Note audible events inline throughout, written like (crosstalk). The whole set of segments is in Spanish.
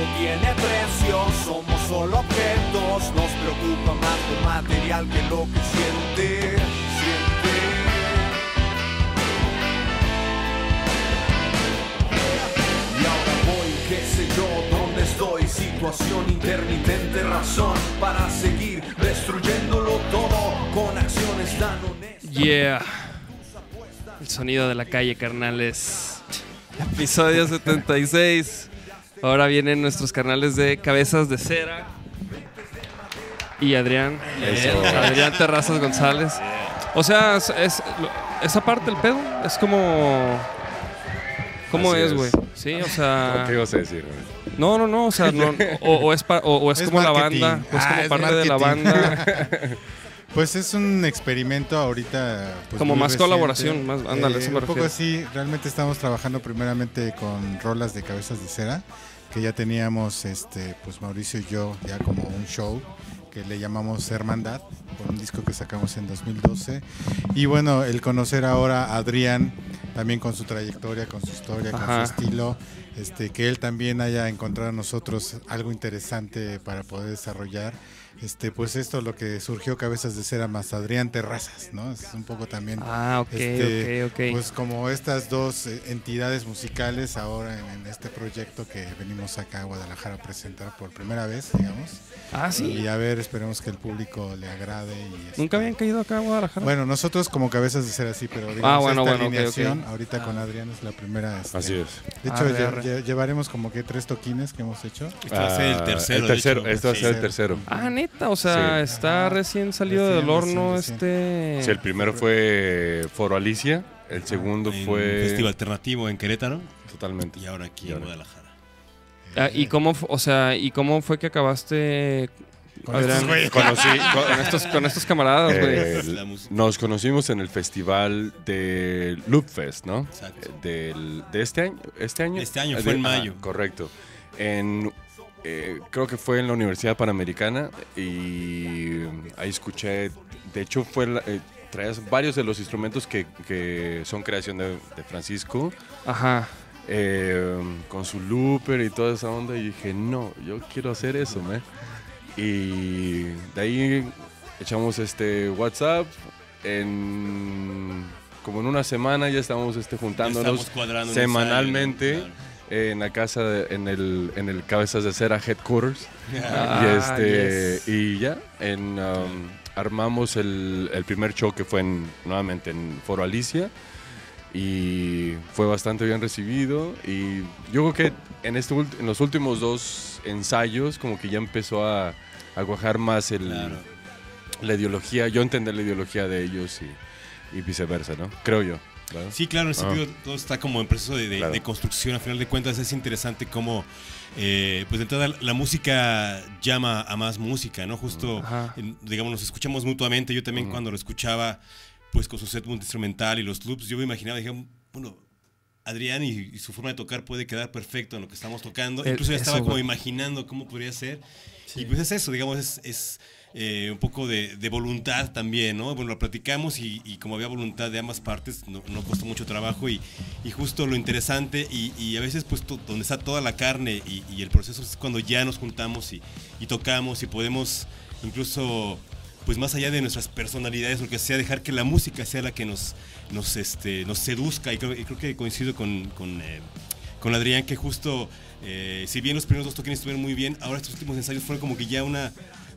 Todo tiene precio, somos solo objetos. Nos preocupa más lo material que lo que siente. Siente. Y ahora voy, qué sé yo, dónde estoy. Situación intermitente, razón para seguir destruyéndolo todo con acciones tan honestas. Yeah. El sonido de la calle, carnales. Episodio 76. Ahora vienen nuestros carnales de Cabezas de Cera. Y Adrián. Eso. Adrián Terrazas González. O sea, es, es- lo- esa parte del pedo es como. ¿Cómo Así es, es. güey? Sí, o sea. ¿Qué ibas a decir? güey? No, no, no, o sea, no, o, o es, pa- o, o es, Es como la banda, o es Ah, como es parte de la marketing. banda. (laughs) Pues es un experimento ahorita. pues, Como muy más reciente. colaboración, más- ándale, eso me Un poco refiero. así, realmente estamos trabajando primeramente con rolas de cabezas de cera, que ya teníamos, este, pues Mauricio y yo, ya como un show que le llamamos Hermandad, por un disco que sacamos en 2012. Y bueno, el conocer ahora a Adrián, también con su trayectoria, con su historia, con Ajá. su estilo, este, que él también haya encontrado en nosotros algo interesante para poder desarrollar. Este, pues esto es lo que surgió Cabezas de Cera más Adrián Terrazas, ¿no? Es un poco también Ah, ok, este, ok, ok. Pues como estas dos eh, entidades musicales ahora en, en este proyecto que venimos acá a Guadalajara a presentar por primera vez, digamos. ah, sí. Y a ver, esperemos que el público le agrade. Y este, Nunca habían caído acá a Guadalajara. Bueno, nosotros como cabezas de ser así, pero digamos Ah, bueno, esta bueno, alineación ok. ahorita con Adrián es la primera. este, Así es. De hecho, Arre, lle- arre. lle- llevaremos como que tres toquines que hemos hecho. Este va a ser el Ah, tercero. El tercero. Este va a ser el Sí. tercero. Ah, neta, o sea, Sí. está recién salido Recién, del horno recién, este... Sí, el primero fue Foro Alicia. El segundo En fue. Festival Alternativo en Querétaro Totalmente. y ahora aquí Y en. Guadalajara. Ah, ¿Y cómo, fu- o sea, y cómo fue que acabaste, Con Adrián, estos. Conocí. (laughs) con estos, con estos camaradas, güey? eh, nos conocimos en el festival de Loop Fest, ¿no? Exacto. Del, de este año. Este año, Este año, Eh, fue de- en mayo. correcto. En, eh, creo que fue en la Universidad Panamericana y ahí escuché. De hecho, fue la- eh, traías varios de los instrumentos que, que son creación de, de Francisco. Ajá. eh, con su looper y toda esa onda y dije, no, yo quiero hacer eso, man. Y de ahí echamos este WhatsApp, en, como en una semana ya estábamos este, juntándonos Estamos cuadrando un semanalmente ensayo, en la casa, de- en el, en el Cabezas de Cera Headquarters. Ah, y, este, yes. y ya, en, um, armamos el, el primer show que fue en- nuevamente en Foro Alicia y fue bastante bien recibido y yo creo que en, este, en los últimos dos ensayos como que ya empezó a, a cuajar más el, Claro. la ideología, yo entender la ideología de ellos y, y viceversa, ¿no? Creo yo. ¿Verdad? Sí, claro, en ese Ah. sentido todo está como en proceso de, de- Claro. de construcción. A final de cuentas es interesante cómo, eh, pues de entrada la música llama a más música, ¿no? Justo, en- digamos, nos escuchamos mutuamente. Yo también cuando lo escuchaba, pues con su set instrumental y los loops, yo me imaginaba, dije, bueno, Adrián y, y su forma de tocar puede quedar perfecto en lo que estamos tocando. Incluso ya eso, estaba como imaginando cómo podría ser. Y pues es eso, digamos, es, es, eh, un poco de, voluntad también, ¿no? Bueno, lo platicamos y, como había voluntad de ambas partes, no, costó mucho trabajo y, justo lo interesante y, a veces pues donde está toda la carne y, el proceso es cuando ya nos juntamos y, tocamos y podemos incluso pues más allá de nuestras personalidades, lo que sea, dejar que la música sea la que nos, nos, este, nos seduzca y creo, creo que coincido con, con, eh, Adrián que justo, eh, si bien los primeros dos toquines estuvieron muy bien, ahora estos últimos ensayos fueron como que ya una,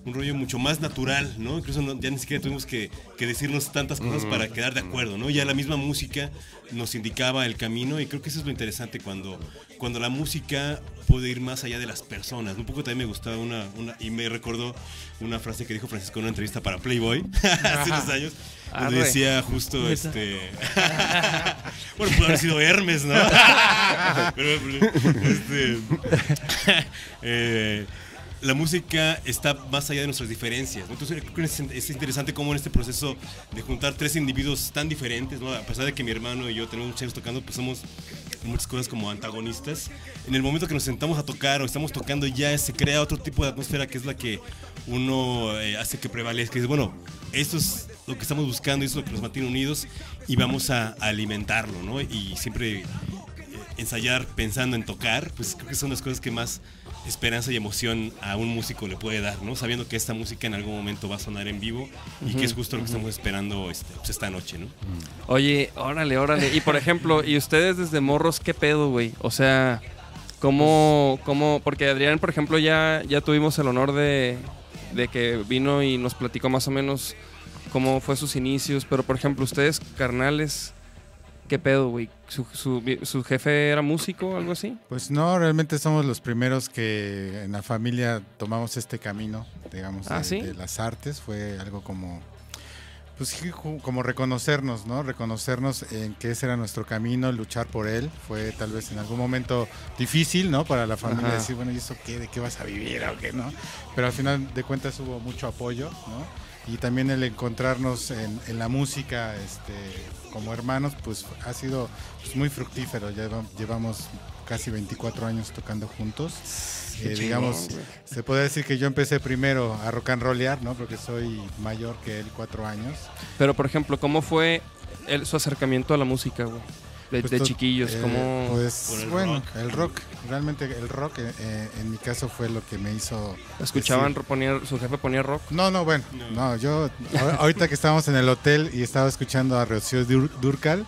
un rollo mucho más natural, ¿no? Incluso no- ya ni siquiera tuvimos que, que decirnos tantas cosas para quedar de acuerdo, ¿no? Ya la misma música nos indicaba el camino y creo que eso es lo interesante cuando, cuando la música puede ir más allá de las personas. Un poco también me gustaba una, una y me recordó una frase que dijo Francisco en una entrevista para Playboy (laughs) hace unos años. Donde Arre. decía justo este. (laughs) bueno, pudo haber sido Hermes, ¿no? (laughs) Pero, este. eh, la música está más allá de nuestras diferencias. ¿no? Entonces es, es interesante cómo en este proceso de juntar tres individuos tan diferentes, a pesar de que mi hermano y yo tenemos muchos años tocando, pues somos muchas cosas como antagonistas. En el momento que nos sentamos a tocar o estamos tocando ya se crea otro tipo de atmósfera que es la que uno eh, hace que prevalezca. Dice, bueno, esto es lo que estamos buscando, esto es lo que nos mantiene unidos y vamos a, alimentarlo, ¿no? Y siempre ensayar pensando en tocar, pues creo que son las cosas que más esperanza y emoción a un músico le puede dar, ¿no? Sabiendo que esta música en algún momento va a sonar en vivo y que es justo lo que estamos esperando este, pues, esta noche, ¿no? Oye, órale, órale. Y por ejemplo, ¿y ustedes desde morros qué pedo, güey? O sea, ¿cómo, cómo? Porque Adrián, por ejemplo, ya, ya tuvimos el honor de, de que vino y nos platicó más o menos cómo fue sus inicios. Pero, por ejemplo, ustedes, carnales, ¿qué pedo, güey? ¿Su, su, su jefe era músico o algo así? Pues no, realmente somos los primeros que en la familia tomamos este camino, digamos, ¿Ah, de, sí? de las artes. Fue algo como, pues como reconocernos, ¿no? Reconocernos en que ese era nuestro camino, luchar por él. Fue tal vez en algún momento difícil, ¿no? Para la familia Ajá. decir, bueno, ¿y eso qué? ¿De qué vas a vivir o qué, no? Pero al final de cuentas hubo mucho apoyo, ¿no? Y también el encontrarnos en, en la música este, como hermanos, pues ha sido pues, muy fructífero. Ya lleva- llevamos casi 24 años tocando juntos. Eh, digamos, se puede decir que yo empecé primero a rock and rollear, ¿no? Porque soy mayor que él, cuatro años. Pero, por ejemplo, ¿cómo fue el- su acercamiento a la música, güey? De, Pues de chiquillos, eh, ¿cómo...? Pues Por el bueno, rock. el rock, realmente el rock eh, eh, en mi caso fue lo que me hizo... ¿Escuchaban, decir- ponía, su jefe ponía rock? No, no, bueno, no, yo ahor- ahorita que estábamos en el hotel y estaba escuchando a Rocío Dur- Durcal,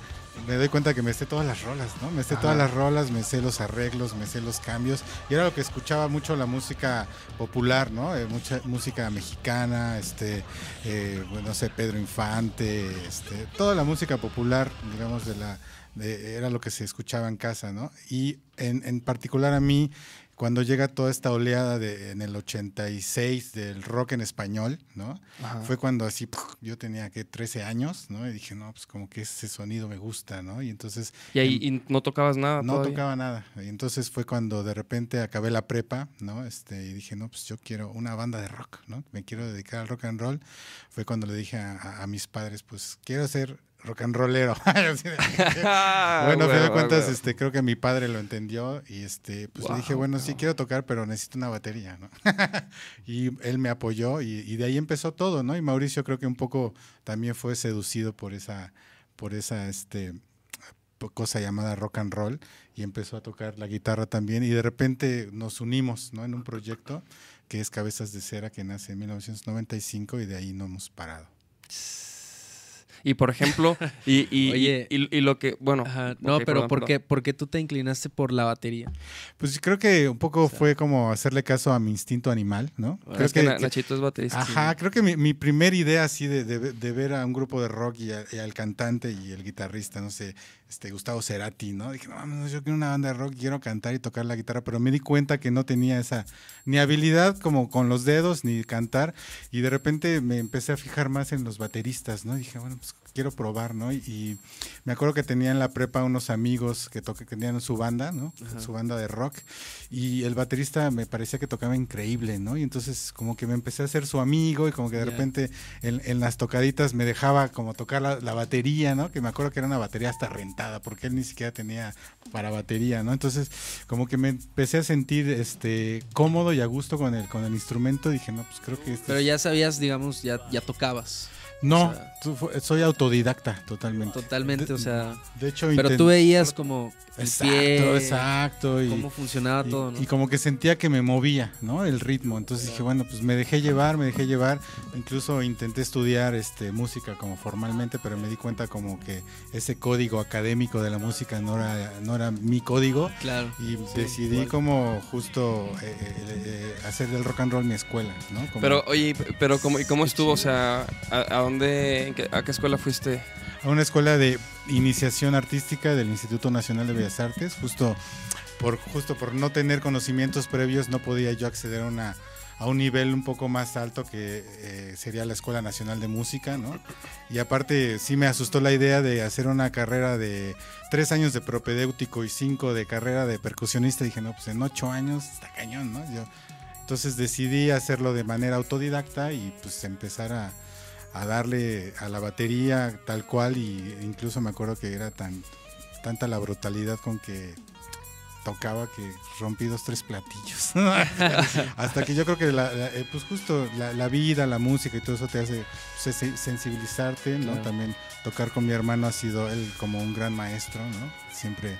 me doy cuenta que me sé todas las rolas, ¿no? Me sé Ajá. todas las rolas, me sé los arreglos, me sé los cambios. Y era lo que escuchaba mucho la música popular, ¿no? Eh, mucha música mexicana, este, eh, bueno, no sé, Pedro Infante, este, toda la música popular, digamos, de la, de- era lo que se escuchaba en casa, ¿no? Y en, en particular a mí, cuando llega toda esta oleada de, en el 86 del rock en español, ¿no? Ajá. Fue cuando así, yo tenía que 13 años, ¿no? Y dije, no, pues como que ese sonido me gusta, ¿no? Y entonces Y ahí y no tocabas nada no todavía? tocaba nada. Y entonces fue cuando de repente acabé la prepa, ¿no? Este, y dije, no, pues yo quiero una banda de rock, ¿no? Me quiero dedicar al rock and roll. Fue cuando le dije a, a- a mis padres, pues quiero ser rock and rollero. (laughs) (laughs) Bueno, a fin de cuentas, este, creo que mi padre lo entendió y este, pues le dije, Wow, bueno, sí quiero tocar, pero necesito una batería, ¿no? (laughs) y él me apoyó y, y de ahí empezó todo, ¿no? Y Mauricio creo que un poco también fue seducido por esa, por esa, este, cosa llamada rock and roll y empezó a tocar la guitarra también y de repente nos unimos, ¿no? En un proyecto que es Cabezas de Cera que nace en 1995 y de ahí no hemos parado. Y por ejemplo, y, y, Oye. y, y lo que, bueno. Ajá, No, pero perdón, ¿por, perdón. qué, ¿por qué tú te inclinaste por la batería? Pues creo que un poco fue como hacerle caso a mi instinto animal, ¿no? Creo que, Na- Nachito es baterista. Ajá, creo que mi, mi primera idea así de, de- de ver a un grupo de rock y, a- y al cantante y el guitarrista, no sé, este Gustavo Cerati, ¿no? Dije, no, mames, yo quiero una banda de rock, quiero cantar y tocar la guitarra, pero me di cuenta que no tenía esa ni habilidad como con los dedos ni cantar y de repente me empecé a fijar más en los bateristas, ¿no? dije, bueno, pues quiero probar, ¿no? Y, y me acuerdo que tenía en la prepa unos amigos que, toque, que tenían su banda, ¿no? Su banda de rock y el baterista me parecía que tocaba increíble, ¿no? Y entonces como que me empecé a ser su amigo y como que de repente en, en las tocaditas me dejaba como tocar la, la batería, ¿no? Que me acuerdo que era una batería hasta rentada porque él ni siquiera tenía para batería, ¿no? Entonces como que me empecé a sentir este cómodo y a gusto con el, con el instrumento. Dije, no, pues creo que este Pero ya sabías, digamos, ya, ya tocabas. No, o sea- tú fu- soy autodidacta totalmente. Totalmente, o sea. De hecho, Pero intent- tú veías como el Exacto, pie, exacto. Y, cómo funcionaba y- todo, ¿no? y como que sentía que me movía, ¿no? El ritmo. Entonces dije, bueno, pues me dejé llevar, me dejé llevar. Incluso intenté estudiar este, música como formalmente, pero me di cuenta como que ese código académico de la música no era, no era mi código. claro. Y Sí, decidí igual. como justo eh, eh, eh, hacer del rock and roll mi escuela, ¿no? Como- Pero, oye, pero ¿cómo, ¿y cómo estuvo? O sea, ¿a, a a qué escuela fuiste? a una escuela de iniciación artística del Instituto Nacional de Bellas Artes, justo por, justo por no tener conocimientos previos no podía yo acceder a, una, a un nivel un poco más alto que eh, sería la Escuela Nacional de Música, ¿no? Y aparte sí me asustó la idea de hacer una carrera de tres años de propedéutico y cinco de carrera de percusionista. dije, no, pues en ocho años está cañón, ¿no? Entonces decidí hacerlo de manera autodidacta y pues empezar a, a darle a la batería tal cual y incluso me acuerdo que era tan tanta la brutalidad con que tocaba que rompí dos tres platillos. (laughs) Hasta que yo creo que la- la- eh, pues justo la, la vida la música y todo eso te hace pues, se- sensibilizarte no Claro. también tocar con mi hermano ha sido él como un gran maestro no siempre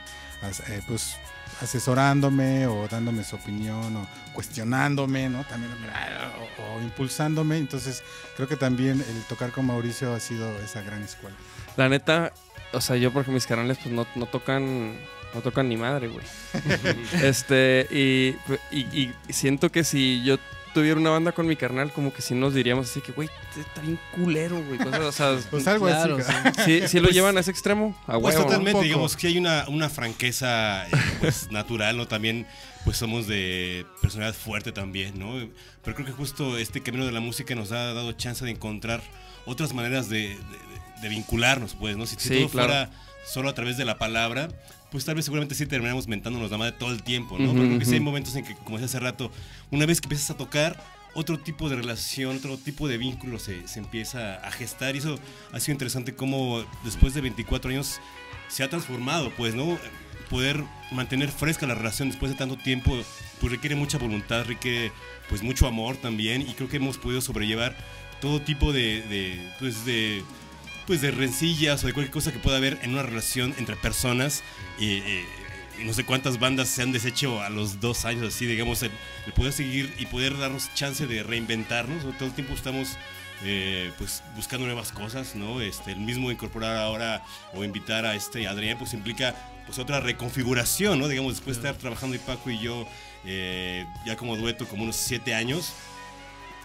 eh, pues asesorándome o dándome su opinión o cuestionándome no también o, impulsándome. Entonces creo que también el tocar con Mauricio ha sido esa gran escuela. La neta, o sea, yo porque mis canales pues no, no tocan no tocan ni madre, güey. (laughs) este, y, y- y siento que si yo tuviera una banda con mi carnal, como que sí nos diríamos así que, güey, está bien culero, güey. cosas, o sea, (laughs) pues algo Claro, así sí, sí lo Pues- llevan a ese extremo, a Pues totalmente, digamos que hay una, una franqueza eh, pues, natural, ¿no? También pues somos de personalidad fuerte también, ¿no? Pero creo que justo este camino de la música nos ha dado chance de encontrar otras maneras de, de- de vincularnos, pues, ¿no? Si, si Sí, todo claro. fuera solo a través de la palabra, pues tal vez seguramente sí terminamos mentándonos la madre todo el tiempo, ¿no? Ujú, Pero creo que sí hay momentos en que, como decía hace rato, una vez que empiezas a tocar, otro tipo de relación, otro tipo de vínculo se, se empieza a gestar y eso ha sido interesante cómo después de 24 años se ha transformado, pues, ¿no? Poder mantener fresca la relación después de tanto tiempo, pues requiere mucha voluntad, requiere pues mucho amor también y creo que hemos podido sobrellevar todo tipo de, de, pues de pues de rencillas o de cualquier cosa que pueda haber en una relación entre personas eh, y no sé cuántas bandas se han deshecho a los dos años así digamos el, el poder seguir y poder darnos chance de reinventarnos ¿no? todo el tiempo estamos eh, pues buscando nuevas cosas no este el mismo incorporar ahora o invitar a este Adrián pues implica pues otra reconfiguración no digamos después de estar trabajando y Paco y yo eh, ya como dueto como unos siete años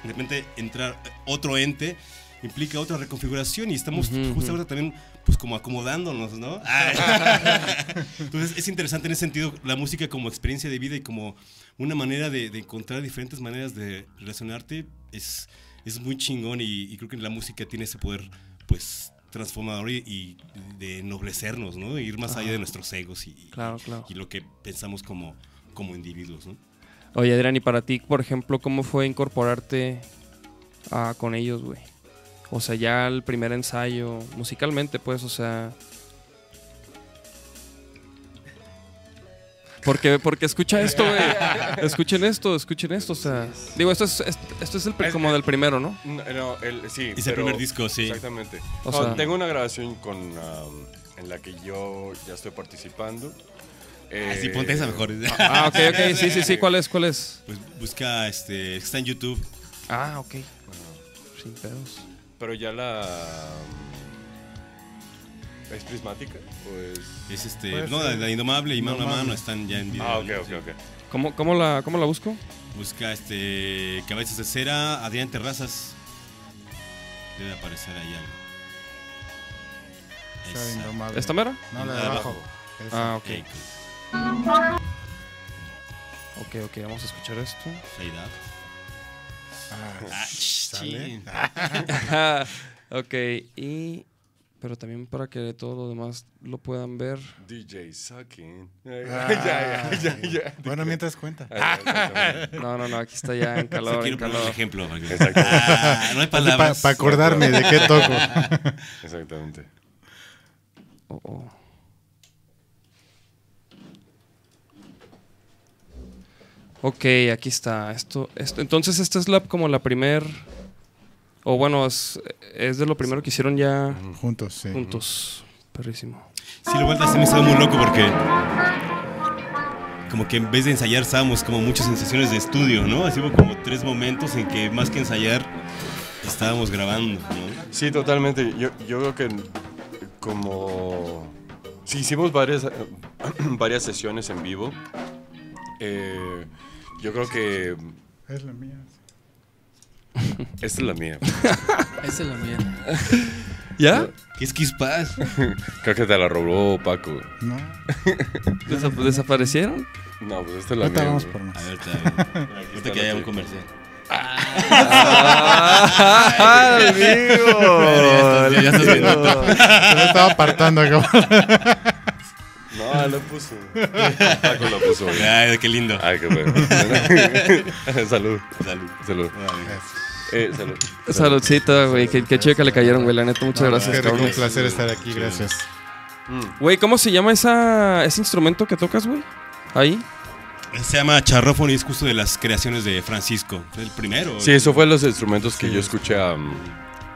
de repente entrar otro ente implica otra reconfiguración y estamos justo ahora también pues como acomodándonos, ¿no? (laughs) Entonces es interesante en ese sentido la música como experiencia de vida y como una manera de, de encontrar diferentes maneras de relacionarte es, es muy chingón y, y creo que la música tiene ese poder pues transformador y, y de ennoblecernos, ¿no? Ir más allá de nuestros egos y, Claro, claro. y lo que pensamos como, como individuos, ¿no? Oye, Adrián, y para ti, por ejemplo, ¿cómo fue incorporarte ah, con ellos, güey? O sea, ya el primer ensayo, musicalmente, pues, o sea... Porque, porque escucha esto, güey. Escuchen esto, escuchen esto. O sea, digo, esto es, es- esto es el como del primero, ¿no? No, no, el, sí. Es el pero- primer disco, sí. Exactamente. O No, sea- tengo una grabación con, um, en la que yo ya estoy participando. Así Eh, ponte esa mejor. (laughs) Ah, ok, ok. Sí, sí, sí. ¿Cuál es? ¿Cuál es? Pues busca, este, está en YouTube. Ah, ok. Sin pedos. Pero ya la. um, ¿Es prismática? Pues. Es este, no, la, la Indomable y Mano a. Mano están ya en video. Ah, ok, ¿no? ok, Sí. ok. ¿Cómo, cómo, la, ¿Cmo la busco? Busca este, Cabezas de Cera, Adrián Terrazas. Debe aparecer ahí algo. Esa. ¿Esta mera? No, la de abajo. Ah, ok. Ok, Ok, ok. Vamos a escuchar esto. Fade out. Ah, Ah, (laughs) ok, y... Pero también para que todo lo demás lo puedan ver. DJ Sucking. Ah, (laughs) ya, ya, ya, ya. Bueno, mientras cuenta. Ah. (laughs) No, no, no, aquí está ya en Sí, calor, quiero en poner un calor. ejemplo. Ah, no hay Para palabras. acordarme de qué toco. Exactamente. Oh, oh. Ok, aquí está. Esto, esto, entonces esta es la como la primer, o bueno, es, es de lo primero que hicieron ya Juntos, sí. juntos. Perrísimo. Sí, lo vuelta se me hizo muy loco porque como que en vez de ensayar estábamos como muchas sensaciones de estudio, ¿no? Así como tres momentos en que más que ensayar estábamos grabando, ¿no? Sí, totalmente. Yo, yo creo que como... Sí, hicimos varias, (clears throat) varias sesiones en vivo. Eh, yo creo que... Es la mía. (laughs) Esta es la mía. (laughs) Esa es la mía. ¿Ya? ¿Qué es? (laughs) Creo que te la robó Paco. No. Desa- ¿Desaparecieron? No, pues esta es la mía. vamos por más. A ver. Ahorita que haya un comercial. ¡Ah, estás- ya estás viendo. Se me estaba apartando acá. No, (laughs) lo puso. Paco lo puso. güey. Ay, qué lindo. Ay, qué bueno. (laughs) salud. Salud. Salud. Eh, salud. Saludcito, güey. Qué, qué chido que le cayeron, güey. La neta, muchas gracias, cabrón. un placer estar aquí, gracias. Güey, ¿cómo se llama esa, ese instrumento que tocas, güey? Ahí. Se llama charrófono y es justo de las creaciones de Francisco. Fue el primero. Sí, eso fue los instrumentos que Sí. yo escuché a,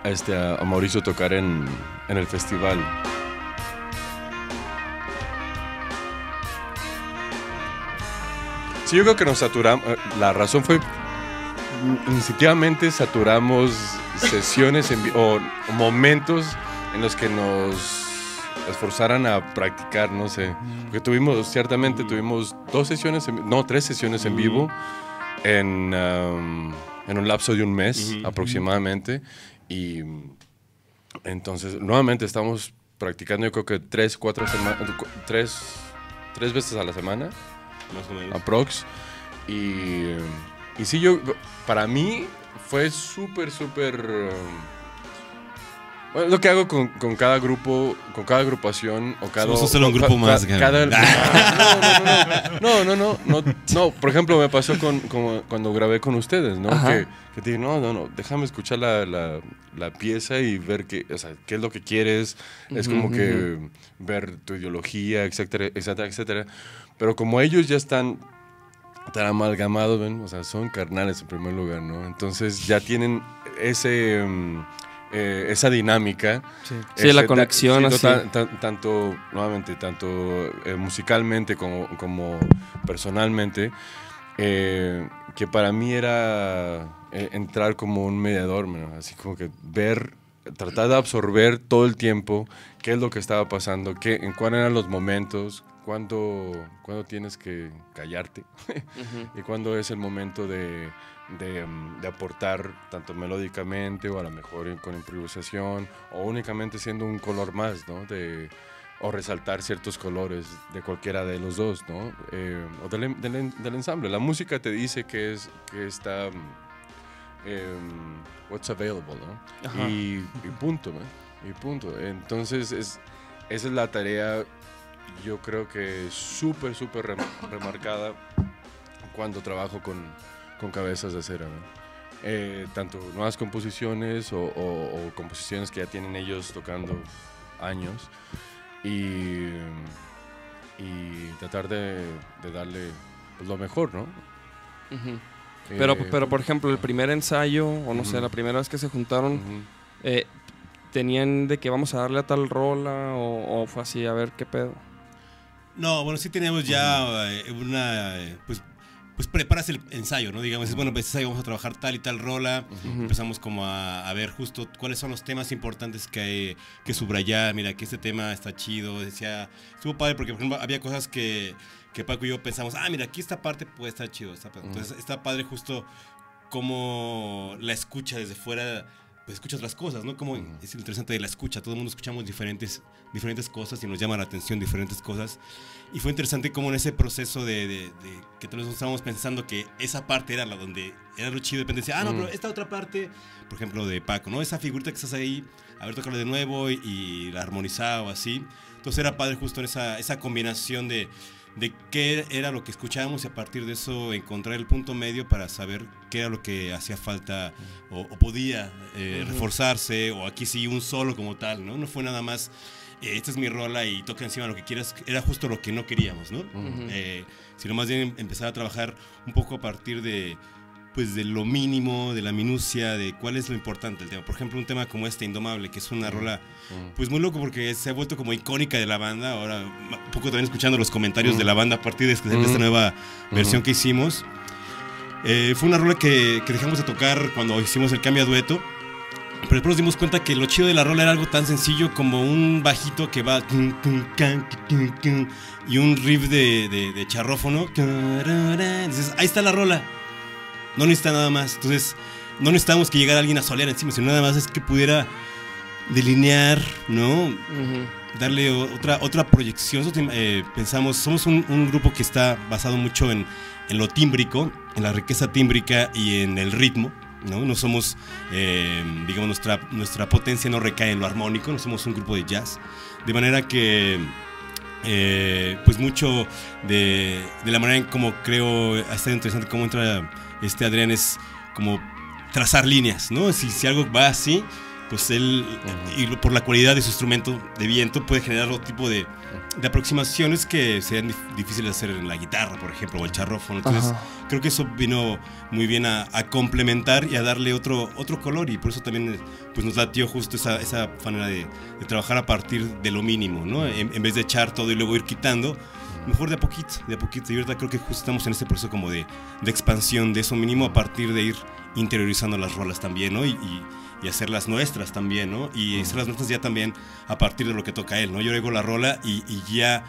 a este, a Mauricio tocar en, en el festival. Sí, yo creo que nos saturamos. eh, La razón fue. mm, Instintivamente saturamos sesiones en o momentos en los que nos esforzaran a practicar, no sé. Porque tuvimos, ciertamente, tuvimos dos sesiones, en no, tres sesiones en vivo en, um, en un lapso de un mes aproximadamente. Y mm, entonces, nuevamente estamos practicando, yo creo que tres, cuatro semanas, tres, tres veces a la semana, Más o menos. aprox. Y, y sí, yo, para mí fue súper, súper... um, bueno, lo que hago con, con cada grupo, con cada agrupación o cada... Somos solo un ca- grupo ca- más, cada- (laughs) cabrón. no, no, no, no, no, no, no, por ejemplo, me pasó con, con- cuando grabé con ustedes, ¿no? Ajá. Que, que te dije, no, no, no, déjame escuchar la, la- la pieza y ver qué, o sea, qué es lo que quieres. Es como Ujú, que ver tu ideología, etcétera, etcétera, etcétera. Pero como ellos ya están tan amalgamados, ¿ven? O sea, son carnales en primer lugar, ¿no? Entonces ya tienen ese... mm, eh, esa dinámica Sí, ese la conexión así. tan- tan- tanto, nuevamente, tanto eh, musicalmente como, como personalmente, eh, que para mí era eh, entrar como un mediador, ¿no? así como que ver, tratar de absorber todo el tiempo qué es lo que estaba pasando, qué, en cuáles eran los momentos, cuándo, cuándo tienes que callarte (laughs) y cuándo es el momento de, de, mm, de aportar tanto melódicamente o a lo mejor con improvisación o únicamente siendo un color más, ¿no? De, o resaltar ciertos colores de cualquiera de los dos, ¿no? Eh, o del, del del ensamble. La música te dice que, es, que está... mm, em, what's available, ¿no? Y, y punto, ¿no? Y punto. Entonces, es, esa es la tarea, yo creo que súper, súper rem- remarcada cuando trabajo con, con cabezas de cera, ¿no? Eh, tanto nuevas composiciones o, o- o composiciones que ya tienen ellos tocando años y, y tratar de, de darle pues, lo mejor, ¿no? Ujú. Pero, Eh, pero, por ejemplo, el primer ensayo, o no sé, la primera vez que se juntaron, eh, ¿tenían de que vamos a darle a tal rola o, o fue así, a ver qué pedo? No, bueno, sí teníamos ya eh, una. eh, Pues, pues preparas el ensayo, ¿no? Digamos, es bueno, pues ensayo vamos a trabajar tal y tal rola. Empezamos como a, a ver justo cuáles son los temas importantes que hay que subrayar. Mira, que este tema está chido. Decía, estuvo padre porque, por ejemplo, había cosas que, que Paco y yo pensamos, ah, mira, aquí esta parte puede estar chido. parte". Entonces, está padre justo como la escucha desde fuera, pues escucha otras cosas, ¿no? Como es lo interesante de la escucha. Todo el mundo escuchamos diferentes, diferentes cosas y nos llama la atención diferentes cosas. Y fue interesante como en ese proceso de, de- de que todos estábamos pensando que esa parte era la donde era lo chido. De repente decía, ah, no, pero esta otra parte, por ejemplo, de Paco, ¿no? Esa figurita que estás ahí, a ver, tocarla de nuevo y, y la armonizaba o así. Entonces era padre justo en esa, esa combinación de, de qué era lo que escuchábamos y a partir de eso encontrar el punto medio para saber qué era lo que hacía falta o, o podía eh, reforzarse o aquí sí un solo como tal, ¿no? No fue nada más, eh, esta es mi rola y toca encima lo que quieras, era justo lo que no queríamos, ¿no? Eh, sino más bien empezar a trabajar un poco a partir de pues de lo mínimo, de la minucia, de cuál es lo importante del tema. Por ejemplo, un tema como este, Indomable, que es una rola pues muy loco porque se ha vuelto como icónica de la banda. Ahora, un poco también escuchando los comentarios de la banda a partir de esta de esta nueva versión que hicimos. Eh, fue una rola que, que dejamos de tocar cuando hicimos el cambio a dueto. Pero después nos dimos cuenta que lo chido de la rola era algo tan sencillo como un bajito que va y un riff de, de- de charrófono. Entonces, ahí está la rola. No necesita nada más. Entonces, no necesitamos que llegara alguien a solear encima, sino nada más es que pudiera delinear, ¿no? darle otra, otra proyección. Nosotros, eh, pensamos, somos un, un grupo que está basado mucho en, en lo tímbrico, en la riqueza tímbrica y en el ritmo. No, no somos, eh, digamos, nuestra, nuestra potencia no recae en lo armónico, no somos un grupo de jazz. De manera que eh, pues mucho de, de la manera en cómo creo, ha estado interesante cómo entra este Adrián, es como trazar líneas, ¿no? Si, si algo va así, pues él, y por la cualidad de su instrumento de viento, puede generar otro tipo de, de aproximaciones que dif- difíciles de hacer en la guitarra, por ejemplo, o el charrófono. Entonces, Ajá. creo que eso vino muy bien a, a complementar y a darle otro, otro color y por eso también pues nos latió justo esa, esa manera de, de trabajar a partir de lo mínimo, ¿no? En, en vez de echar todo y luego ir quitando, mejor de a poquito, de a poquito. Y ahorita creo que justo estamos en este proceso como de, de expansión de eso mínimo a partir de ir interiorizando las rolas también, ¿no? Y, y- y hacerlas nuestras también, ¿no? Y hacerlas nuestras ya también a partir de lo que toca él, ¿no? Yo oigo la rola y, y ya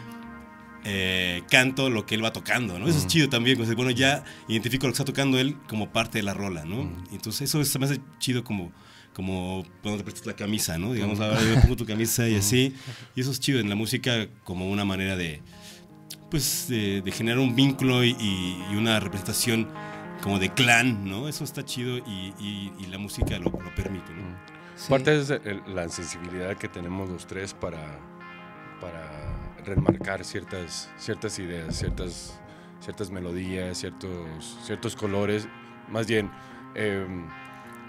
eh, canto lo que él va tocando, ¿no? Eso es chido también, pues, bueno, ya identifico lo que está tocando él como parte de la rola, ¿no? Entonces eso me hace chido como como cuando te prestas la camisa, ¿no? Digamos, ahora yo pongo tu camisa y (laughs) así. Y eso es chido en la música como una manera de, pues, de, de generar un vínculo y, y- una representación como de clan, ¿no? Eso está chido y, y- y la música lo, lo permite, ¿no? Sí. Parte es la sensibilidad que tenemos los tres para, para remarcar ciertas, ciertas ideas, ciertas, ciertas melodías, ciertos, ciertos colores. Más bien, em,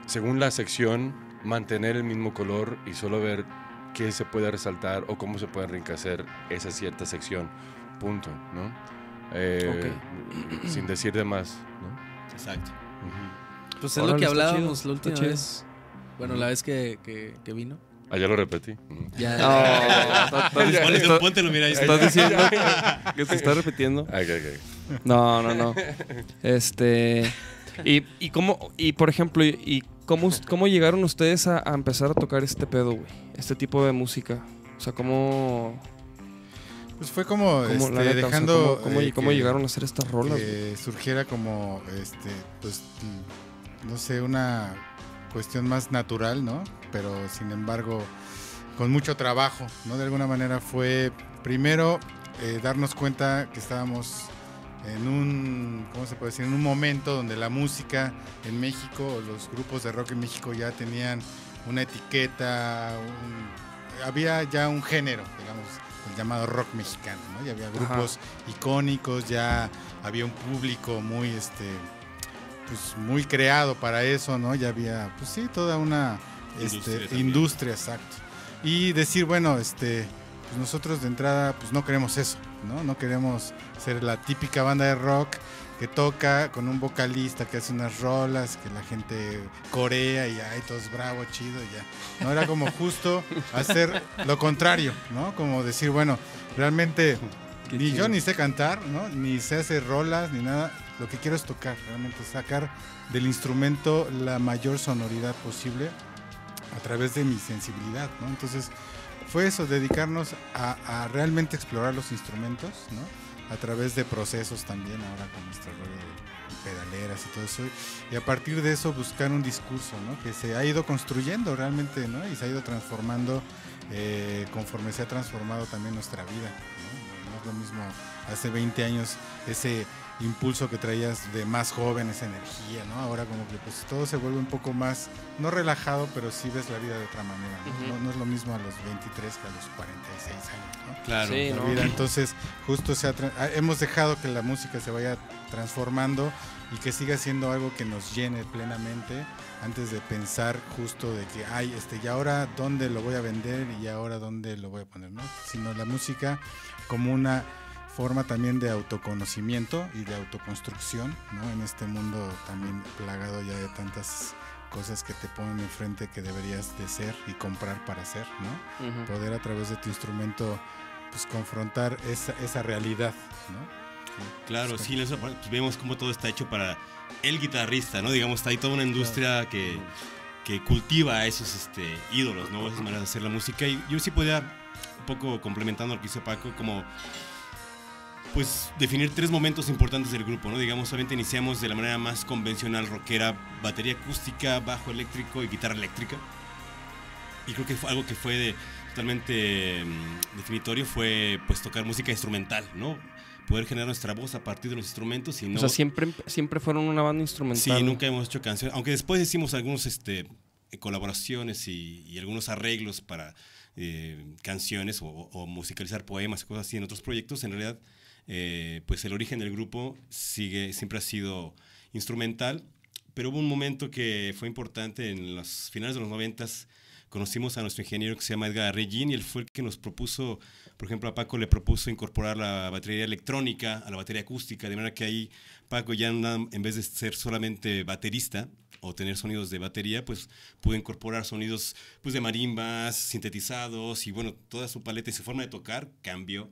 según la sección, mantener el mismo color y solo ver qué se puede resaltar o cómo se puede enriquecer esa cierta sección. Punto, ¿no? Eh, (clears throat) Sin decir de más, ¿no? Exacto. Pues es lo que está hablábamos chido, la está última vez. Bueno, la vez que, que, que vino. Ah, ya lo repetí. Ya. No, Póntelo, mira, ahí está. estás diciendo que (laughs) te estás repitiendo. Ok, ok. No, no, no. (laughs) Este. Y, y cómo, y por ejemplo, y, y cómo, cómo llegaron ustedes a, a empezar a tocar este pedo, güey? Este tipo de música. O sea, cómo. Pues fue como, este, o sea, dejando. cómo, cómo- eh, cómo llegaron a hacer estas rolas, que surgiera como, este, pues, no sé, una cuestión más natural, ¿no? Pero sin embargo, con mucho trabajo, ¿no? De alguna manera fue, primero, eh, darnos cuenta que estábamos en un, ¿cómo se puede decir? En un momento donde la música en México, los grupos de rock en México ya tenían una etiqueta, un- había ya un género, digamos, el llamado rock mexicano, ¿no? Ya había grupos icónicos, ya había un público muy, este, pues muy creado para eso, ¿no? Ya había, pues sí, toda una Industria este, también. industria, exacto. Y decir, bueno, este, pues nosotros de entrada, pues no queremos eso, ¿no? No queremos ser la típica banda de rock que toca con un vocalista que hace unas rolas, que la gente corea y ay, todos bravo, chido y ya. No era como justo hacer lo contrario, ¿no? Como decir, bueno, realmente (laughs) Qué ni chido. yo ni sé cantar, ¿no? Ni sé hacer rolas, ni nada. Lo que quiero es tocar, realmente sacar del instrumento la mayor sonoridad posible a través de mi sensibilidad, ¿no? Entonces fue eso, dedicarnos a, a realmente explorar los instrumentos, ¿no? A través de procesos también, ahora con nuestro rollo de pedaleras y todo eso. Y a partir de eso buscar un discurso, ¿no? Que se ha ido construyendo realmente, ¿no? Y se ha ido transformando eh, conforme se ha transformado también nuestra vida, ¿no? Es lo mismo hace 20 años ese impulso que traías de más joven, esa energía, ¿no? Ahora como que pues todo se vuelve un poco más, no relajado, pero sí ves la vida de otra manera, ¿no? No, no es lo mismo a los 23 que a los 46 años, ¿no? Claro. Sí, la no. vida. Entonces, justo se ha tra- hemos dejado que la música se vaya transformando y que siga siendo algo que nos llene plenamente antes de pensar justo de que, ay, este, y ahora dónde lo voy a vender y ahora dónde lo voy a poner, ¿no? Sino la música como una forma también de autoconocimiento y de autoconstrucción, ¿no? En este mundo también plagado ya de tantas cosas que te ponen enfrente que deberías de ser y comprar para ser, ¿no? Poder a través de tu instrumento pues confrontar esa, esa realidad, ¿no? Claro, Sí. sí, eso, pues, vemos cómo todo está hecho para el guitarrista, ¿no? Digamos, está ahí toda una industria que, que cultiva a esos este, ídolos, ¿no? Esas maneras de hacer la música. Y yo sí podía, un poco complementando lo que dice Paco, como pues definir tres momentos importantes del grupo, ¿no? Digamos, solamente iniciamos de la manera más convencional, rockera, batería acústica, bajo eléctrico y guitarra eléctrica. Y creo que fue algo que fue de- totalmente mm, definitorio fue pues tocar música instrumental, ¿no? Poder generar nuestra voz a partir de los instrumentos y no... O sea, siempre, siempre fueron una banda instrumental. Sí, nunca hemos hecho canciones, aunque después hicimos algunos este, colaboraciones y, y algunos arreglos para eh, canciones o, musicalizar poemas y cosas así en otros proyectos, en realidad, eh, pues el origen del grupo sigue, siempre ha sido instrumental, pero hubo un momento que fue importante en los finales de los noventas, conocimos a nuestro ingeniero que se llama Edgar Regin y él fue el que nos propuso, por ejemplo, a Paco le propuso incorporar la batería electrónica a la batería acústica, de manera que ahí Paco ya en vez de ser solamente baterista o tener sonidos de batería, pues pudo incorporar sonidos pues de marimbas, sintetizados y bueno, toda su paleta y su forma de tocar cambió.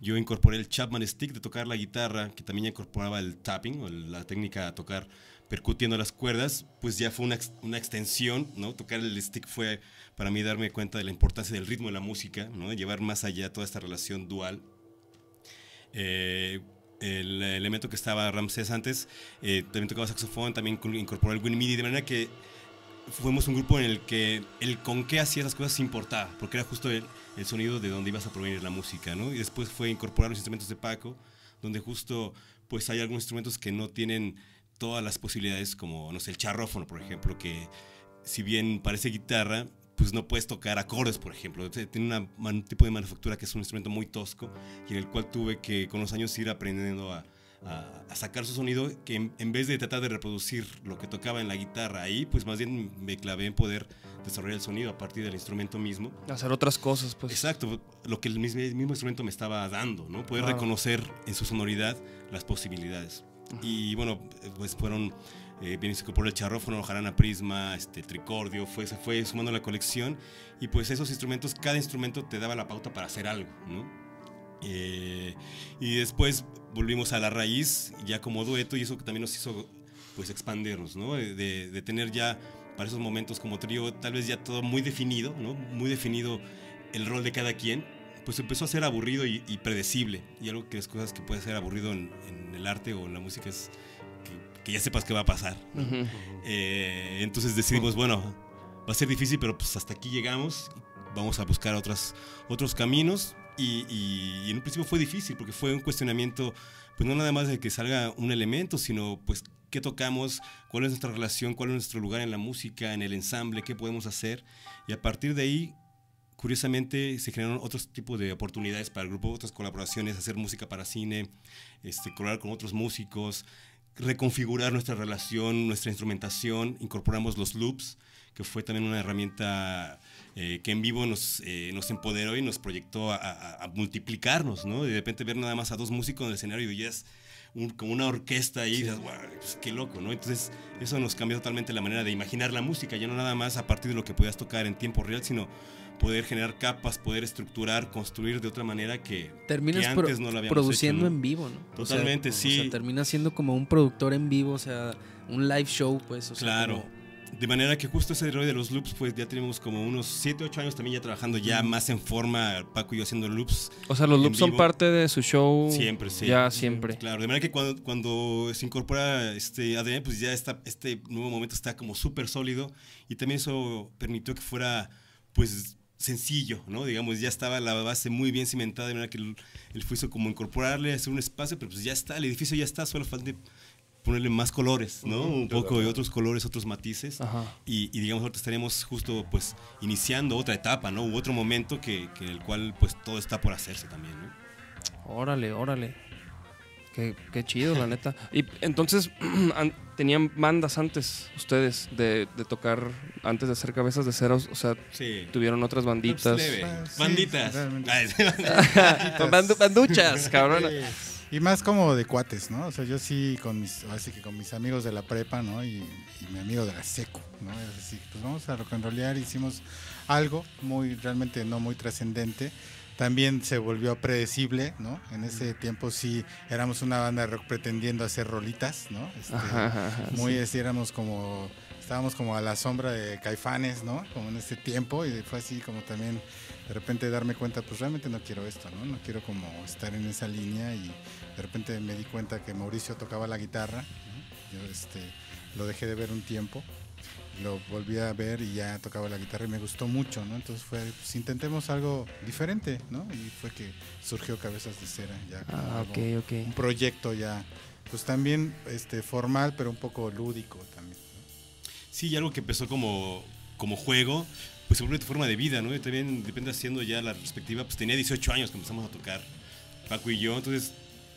Yo incorporé el Chapman Stick de tocar la guitarra, que también ya incorporaba el tapping, o la técnica de tocar percutiendo las cuerdas, pues ya fue una, una extensión, ¿no? Tocar el stick fue para mí darme cuenta de la importancia del ritmo de la música, ¿no? De llevar más allá toda esta relación dual. Eh, el elemento que estaba Ramsés antes, eh, también tocaba saxofón, también incorporó el Winnie MIDI, de manera que fuimos un grupo en el que el con qué hacías las cosas importaba, porque era justo el, el sonido de donde ibas a provenir la música, ¿no? Y después fue incorporar los instrumentos de Paco, donde justo pues hay algunos instrumentos que no tienen todas las posibilidades, como, no sé, el charrófono, por ejemplo, que si bien parece guitarra, pues no puedes tocar acordes, por ejemplo. Tiene un tipo de manufactura que es un instrumento muy tosco y en el cual tuve que con los años ir aprendiendo a, a- a sacar su sonido, que en, en vez de tratar de reproducir lo que tocaba en la guitarra ahí, pues más bien me clavé en poder desarrollar el sonido a partir del instrumento mismo. Hacer otras cosas, pues. Exacto, lo que el mismo, el mismo instrumento me estaba dando, ¿no? Poder reconocer en su sonoridad las posibilidades. Y bueno, pues fueron, eh, bien se incorporó el charrófono, jarana prisma, este, tricordio, fue, se fue sumando la colección y pues esos instrumentos, cada instrumento te daba la pauta para hacer algo, ¿no? Eh, y después volvimos a la raíz, ya como dueto, y eso también nos hizo pues expandirnos, ¿no? De, de- tener ya para esos momentos como trío, tal vez ya todo muy definido, ¿no? Muy definido el rol de cada quien, pues empezó a ser aburrido y, y predecible. Y algo que las cosas que puede ser aburrido en, en el arte o en la música es que, ya sepas qué va a pasar. ¿no? Ujú. Eh, entonces decidimos, bueno, va a ser difícil, pero pues hasta aquí llegamos. Vamos a buscar otras, otros caminos. Y, y- y en un principio fue difícil porque fue un cuestionamiento, pues no nada más de que salga un elemento, sino pues qué tocamos, cuál es nuestra relación, cuál es nuestro lugar en la música, en el ensamble, qué podemos hacer. Y a partir de ahí, curiosamente, se generaron otros tipos de oportunidades para el grupo, otras colaboraciones, hacer música para cine, este, colaborar con otros músicos, reconfigurar nuestra relación, nuestra instrumentación, incorporamos los loops, que fue también una herramienta eh, que en vivo nos, eh, nos empoderó y nos proyectó a, a- a multiplicarnos, ¿no? De repente ver nada más a dos músicos en el escenario y ya es un- como una orquesta ahí, y dices, "Guau, pues, qué loco, ¿no? Entonces eso nos cambió totalmente la manera de imaginar la música, ya no nada más a partir de lo que podías tocar en tiempo real, sino poder generar capas, poder estructurar, construir de otra manera que, Terminas que pro- antes no lo habíamos produciendo hecho, ¿no? en vivo, ¿no? O sea, Totalmente, O sí. sea, terminas siendo como un productor en vivo, o sea, un live show, pues. O sea, Claro. como- De manera que justo ese rollo de los loops, pues ya tenemos como unos 7, 8 años también ya trabajando ya más en forma, Paco y yo haciendo loops. O sea, los loops son parte de su show. Siempre, sí. Ya siempre. Claro, de manera que cuando, cuando se incorpora este ADN, pues ya está, este nuevo momento está como súper sólido y también eso permitió que fuera, pues, sencillo, ¿no? Digamos, ya estaba la base muy bien cimentada, de manera que el, el fue como incorporarle, hacer un espacio, pero pues ya está, el edificio ya está, solo falta ponerle más colores, ¿no? Un poco de otros colores, otros matices. Ajá. Y, y digamos, ahorita estaríamos justo, pues, iniciando otra etapa, ¿no? U otro momento que, que en el cual, pues, todo está por hacerse también, ¿no? Órale, órale. Qué, qué chido, la neta. Y entonces, (clears throat) an- ¿tenían bandas antes ustedes de, de tocar, antes de hacer cabezas de cera? O sea, Sí. tuvieron otras banditas. Leve. Ah, sí, Banditas. (laughs) banduchas, cabrón. Sí. Y más como de cuates, ¿no? O sea, yo sí con mis, así que con mis amigos de la prepa, ¿no? Y, y mi amigo de la seco, ¿no? Es así, pues vamos a rock and rollear, hicimos algo muy, realmente no muy trascendente. También se volvió predecible, ¿no? En ese tiempo sí éramos una banda de rock pretendiendo hacer rolitas, ¿no? Este, Ajá, ajá, ajá, muy sí. así, éramos como, estábamos como a la sombra de Caifanes, ¿no? Como en ese tiempo y fue así como también de repente darme cuenta, pues realmente no quiero esto, ¿no? No quiero como estar en esa línea y de repente me di cuenta que Mauricio tocaba la guitarra, ¿no? Yo este, lo dejé de ver un tiempo, lo volví a ver y ya tocaba la guitarra y me gustó mucho, ¿no? Entonces fue, pues intentemos algo diferente, ¿no? Y fue que surgió Cabezas de Cera, ya Ah, algo- ok, un ok. proyecto ya, pues también este, formal, pero un poco lúdico también. Sí, y algo que empezó como como juego, pues se vuelve tu forma de vida, ¿no? Y también depende haciendo ya la perspectiva, pues tenía 18 años que empezamos a tocar Paco y yo, entonces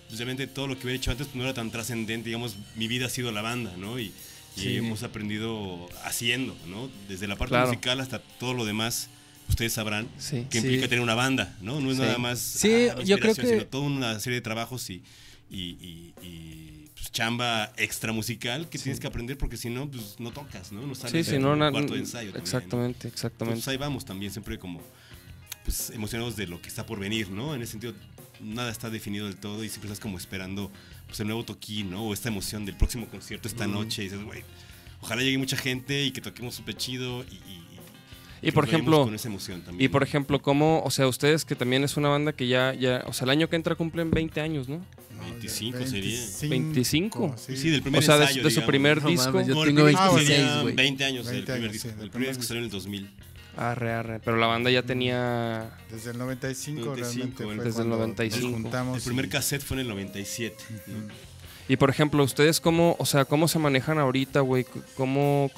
pues, realmente todo lo que hubiera hecho antes pues, no era tan trascendente, digamos, mi vida ha sido la banda, ¿no? Y, y Sí. hemos aprendido haciendo, ¿no? Desde la parte Claro. musical hasta todo lo demás, ustedes sabrán Sí. que Sí. implica tener una banda, ¿no? No es Sí. nada más Sí, ah, yo creo que- sino toda una serie de trabajos y, y, y- y, pues, chamba extra musical que tienes que aprender porque si no, pues no tocas, ¿no? No sales sí, del no, cuarto de ensayo. también, ¿no? exactamente, Entonces exactamente. ahí vamos también, siempre como pues, emocionados de lo que está por venir, ¿no? En ese sentido, nada está definido del todo y siempre estás como esperando pues, el nuevo toquín, ¿no? O esta emoción del próximo concierto esta noche y dices, güey, ojalá llegue mucha gente y que toquemos súper chido y, y, Y por ejemplo, con esa emoción también. Y por ejemplo, ¿cómo, o sea, ustedes que también es una banda que ya, ya, o sea, el año que entra cumplen 20 años, ¿no? No, 25 de- sería. 25. Sí, Sí, del primer o sea, de, ensayo, de su digamos. primer No disco. mames, yo No, el tengo primer disco 26, sería güey. 20 años 20 del primer años, disco. sí, el primer disco disco. salió en el 2000. Arre, arre. Pero la banda ya tenía. Desde el 95, 95, realmente fue desde el cuando 95. Nos juntamos El primer y- cassette fue en el 97. ¿no? Y por ejemplo, ¿ustedes cómo, o sea, cómo se manejan ahorita, güey? ¿Cómo,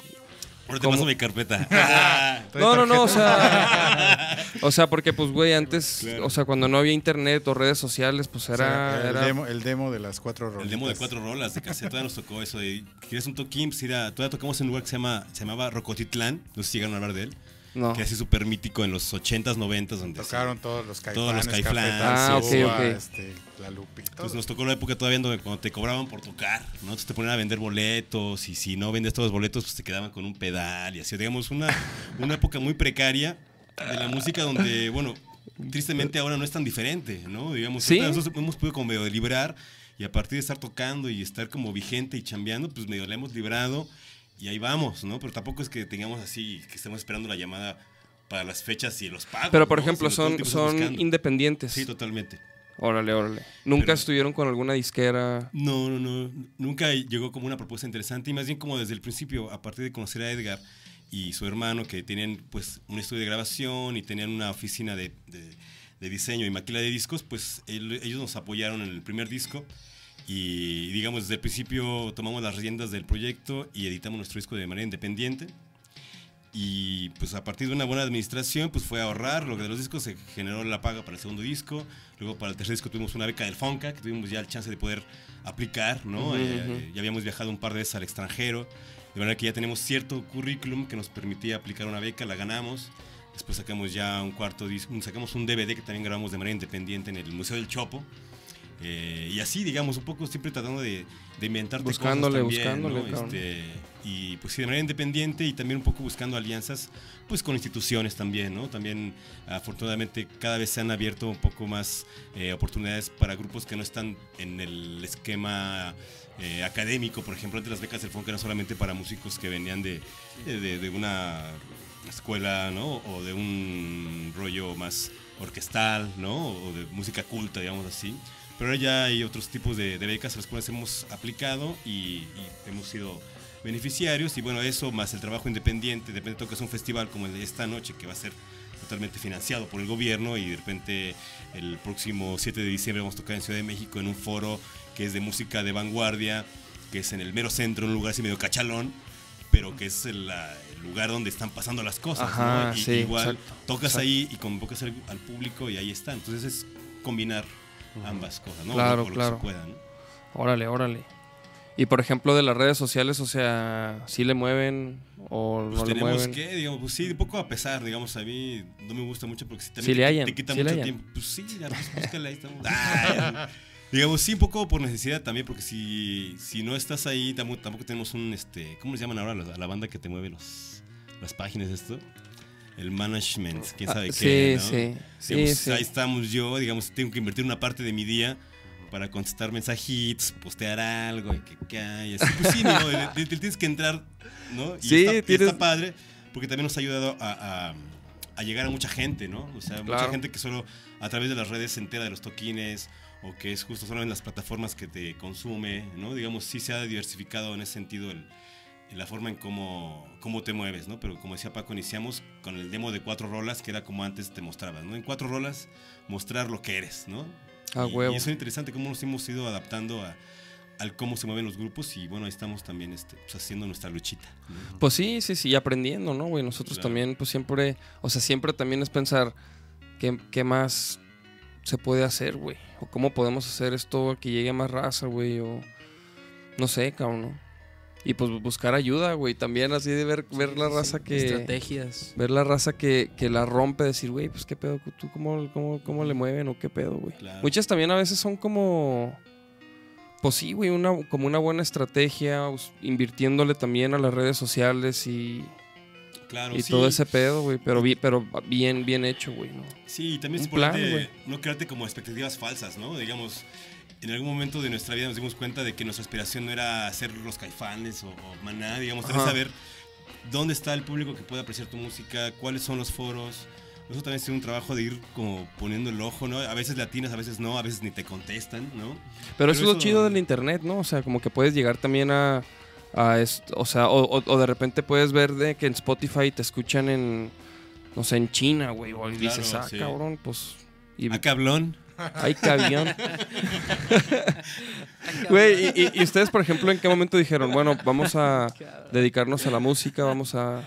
Ahora te ¿Cómo? paso mi carpeta. Ah, (laughs) ¿Trae No, no, no, o sea, o sea, porque pues, güey, antes, Claro. o sea, cuando no había internet o redes sociales, pues O sea, era, el, era- demo, el demo de las cuatro rolas. El demo de cuatro rolas de cassette, todavía nos tocó eso de ¿quieres un toquín? Pues todavía tocamos en un lugar que se, llama, se llamaba Rocotitlán, no sé si llegaron a hablar de él, no. que así súper mítico en los 80s, 90s, donde Tocaron todos los caifanes, Todos los Caifanes, Ah, ok, Café Tacuba, ok. este, la Lupi. todo. Pues nos tocó la época todavía donde cuando te cobraban por tocar, ¿no? Entonces te ponían a vender boletos y si no vendes todos los boletos, pues te quedaban con un pedal y así. Digamos, una, una época muy precaria de la música donde, bueno, tristemente ahora no es tan diferente, ¿no? Digamos, ¿Sí? nosotros hemos podido como medio librar y a partir de estar tocando y estar como vigente y chambeando, pues medio le hemos librado y ahí vamos, ¿no? Pero tampoco es que tengamos así, que estemos esperando la llamada para las fechas y los pagos. Pero por ejemplo, son, son independientes. Sí, totalmente. Órale, órale. Nunca Pero- estuvieron con alguna disquera. No, no, no. Nunca llegó como una propuesta interesante y más bien como desde el principio, a partir de conocer a Edgar y su hermano que tenían pues un estudio de grabación y tenían una oficina de, de- de diseño y maquila de discos, pues el- ellos nos apoyaron en el primer disco y digamos desde el principio tomamos las riendas del proyecto y editamos nuestro disco de manera independiente. Y pues a partir de una buena administración, pues fue a ahorrar lo que de los discos, se generó la paga para el segundo disco, luego para el tercer disco tuvimos una beca del Fonca, que tuvimos ya el chance de poder aplicar, ¿no? Ujú, Eh, ujú. eh, ya habíamos viajado un par de veces al extranjero, de manera que ya tenemos cierto currículum que nos permitía aplicar una beca, la ganamos, después sacamos ya un cuarto disco, sacamos un DVD que también grabamos de manera independiente en el Museo del Chopo, eh, y así, digamos, un poco siempre tratando de, de inventarte Buscándole, cosas también, buscándole. Este, y pues sí, de manera independiente y también un poco buscando alianzas pues con instituciones también, ¿no? También afortunadamente cada vez se han abierto un poco más eh, oportunidades para grupos que no están en el esquema eh, académico, por ejemplo, antes las becas del FONCA eran solamente para músicos que venían de, de, de una escuela, ¿no? O de un rollo más orquestal, ¿no? O de música culta, digamos así. Pero ahora ya hay otros tipos de, de becas a las cuales hemos aplicado y, y hemos sido beneficiarios. Y bueno, eso más el trabajo independiente, de repente tocas un festival como el de esta noche que va a ser totalmente financiado por el gobierno y de repente el próximo 7 de diciembre vamos a tocar en Ciudad de México en un foro que es de música de vanguardia, que es en el mero centro, en un lugar así medio cachalón, pero que es el, la- el lugar donde están pasando las cosas. Ajá, ¿no? Y- sí, igual exacto, tocas exacto. ahí y convocas al, al público y ahí está. Entonces es combinar ambas cosas, ¿no? Claro, O lo que claro. se pueda, ¿no? Órale, órale. Y por ejemplo, de las redes sociales, o sea, ¿sí le mueven o Pues no le tenemos mueven? que, digamos, pues sí, de poco a pesar, digamos, a mí no me gusta mucho porque si también Sí le te, te quita sí le mucho hallan. tiempo. Pues sí, ya, pues búscale, ahí estamos. Digamos, sí, un poco por necesidad también, porque si, si no estás ahí, tampoco, tampoco tenemos un, este, ¿cómo les llaman ahora a la, banda que te mueve los, las páginas de esto? El management, quién Ah, sabe sí, qué, ¿no? sí, sí, Digamos, sí. Ahí estamos yo, digamos, tengo que invertir una parte de mi día para contestar mensajitos, postear algo, y que, así. Pues sí, ¿no? Le- le- le tienes que entrar, ¿no? Y, Sí, está, y tienes- está padre, porque también nos ha ayudado a, a- a llegar a mucha gente, ¿no? O sea, mucha gente que solo a través de las redes se entera de los toquines, o que es justo solo en las plataformas que te consume, ¿no? Digamos, sí se ha diversificado en ese sentido el, en la forma en cómo, cómo te mueves, ¿no? Pero como decía Paco, iniciamos con el demo de cuatro rolas, que era como antes te mostrabas, ¿no? En cuatro rolas, mostrar lo que eres, ¿no? A y, huevo. y eso es interesante, cómo nos hemos ido adaptando a, al cómo se mueven los grupos y bueno, ahí estamos también este, pues, haciendo nuestra luchita. ¿no? Pues sí, sí, sí, aprendiendo, ¿no, güey? Nosotros Claro. también, pues siempre, o sea, siempre también es pensar qué, qué más se puede hacer, güey. O cómo podemos hacer esto que llegue a más raza, güey. O no sé, cabrón, ¿no? Y pues buscar ayuda, güey. También así de ver, ver la raza que... Estrategias. Ver la raza que, que la rompe, decir, güey, pues qué pedo, tú cómo, cómo, cómo le mueven o qué pedo, güey. Claro. Muchas también a veces son como. Pues sí, güey, una, como una buena estrategia, invirtiéndole también a las redes sociales y, Claro, y sí. todo ese pedo, güey. Pero, pero bien, bien hecho, güey, ¿no? Sí, y también es importante no crearte como expectativas falsas, ¿no? Digamos, en algún momento de nuestra vida nos dimos cuenta de que nuestra aspiración no era ser los caifanes o, o maná, digamos, también saber dónde está el público que puede apreciar tu música, cuáles son los foros. Eso también es un trabajo de ir como poniendo el ojo, ¿no? A veces latinas, a veces no, a veces ni te contestan, ¿no? Pero, eso es lo chido del internet, ¿no? O sea, como que puedes llegar también a. a o sea, o, o- o de repente puedes ver de que en Spotify te escuchan en. No sé, en China, güey. O Claro, dices, ah, sí. cabrón, pues. Y, A cablón. Ay, cabión. Güey, y, ustedes, por ejemplo, en qué momento dijeron, bueno, vamos a (laughs) dedicarnos a la música, vamos a.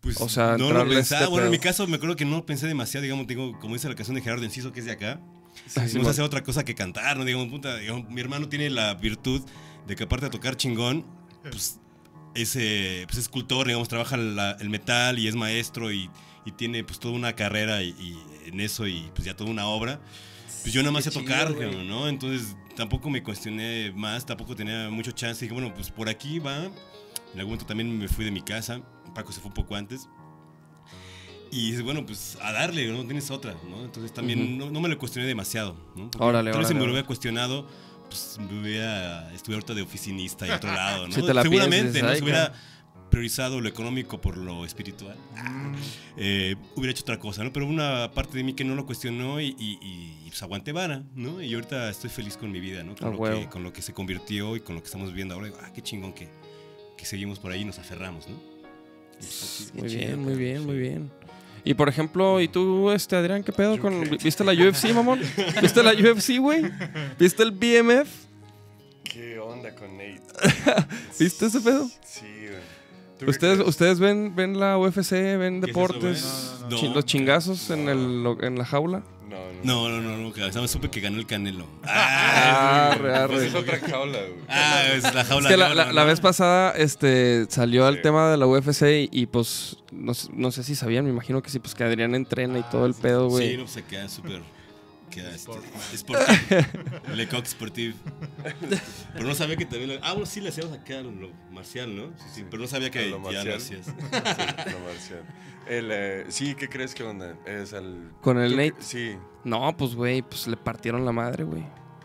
Pues, O sea, no lo a pensaba. este bueno, en mi caso me acuerdo que no pensé demasiado, digamos, tengo, como dice la canción de Gerardo Enciso, que es de acá. Sí, no sí, sé hacer otra cosa que cantar, ¿no? Digamos, puta, digamos, mi hermano tiene la virtud de que aparte de tocar chingón, pues es, eh, pues, es escultor, digamos, trabaja la- el metal y es maestro y, y tiene pues toda una carrera y, y en eso y pues ya toda una obra. Pues yo nada más sé tocar, chido, ¿no? Entonces tampoco me cuestioné más, tampoco tenía mucho chance. Dije, bueno, pues por aquí va. En algún momento también me fui de mi casa. Paco se fue un poco antes. Y dices, bueno, pues a darle, ¿no? Tienes otra, ¿no? Entonces también Ujú. no, no me lo cuestioné demasiado, ¿no? Porque Órale, tal vez si me lo hubiera cuestionado, pues me hubiera, estuviera ahorita de oficinista y otro lado, ¿no? Si te la Seguramente, ¿no? "Ay, Si hubiera priorizado lo económico por lo espiritual, eh, hubiera hecho otra cosa, ¿no? Pero una parte de mí que no lo cuestionó y, y- y, pues aguanté vara, ¿no? Y ahorita estoy feliz con mi vida, ¿no? Con, A lo, que, con lo que se convirtió y con lo que estamos viviendo ahora. Ah, qué chingón que, que seguimos por ahí y nos aferramos, ¿no? Muy bien, muy bien, muy bien. Y por ejemplo, ¿y tú, este, Adrián, qué pedo con. ¿Viste la UFC, mamón? ¿Viste la UFC, güey? ¿Viste el BMF? ¿Qué onda con Nate? (laughs) ¿Viste ese pedo? Sí, güey. ¿Tú qué ¿Ustedes, ustedes ven, ven la UFC, ven ¿Qué es eso, deportes? No, chi- los chingazos en, el, en la jaula. No, no. No, no, no, nunca. ¿Sabes? Supe que ganó el Canelo. (laughs) Ah, Ah, re, arre. Pues es otra jaula, güey. ah es la jaula. Es que la, la- ¿no? la vez pasada este, salió el Sí. tema de la UFC y, y, pues no, sé- no sé si sabían, me imagino que sí, pues que Adrián entrena y todo el pedo, güey. Sí, no, pues se queda súper. Queda este, sportivo. (laughs) Le Coq Sportive. Pero no sabía que también. lo- Ah, bueno, sí le hacíamos acá lo, lo marcial, ¿no? Sí, sí. Pero no sabía que A lo ya lo marcial. hacías. (laughs) Sí, lo marcial. El, eh, sí, ¿qué crees que onda? Es al... ¿Con el ¿Tú Nate? Sí. No, pues güey, pues le partieron la madre, güey.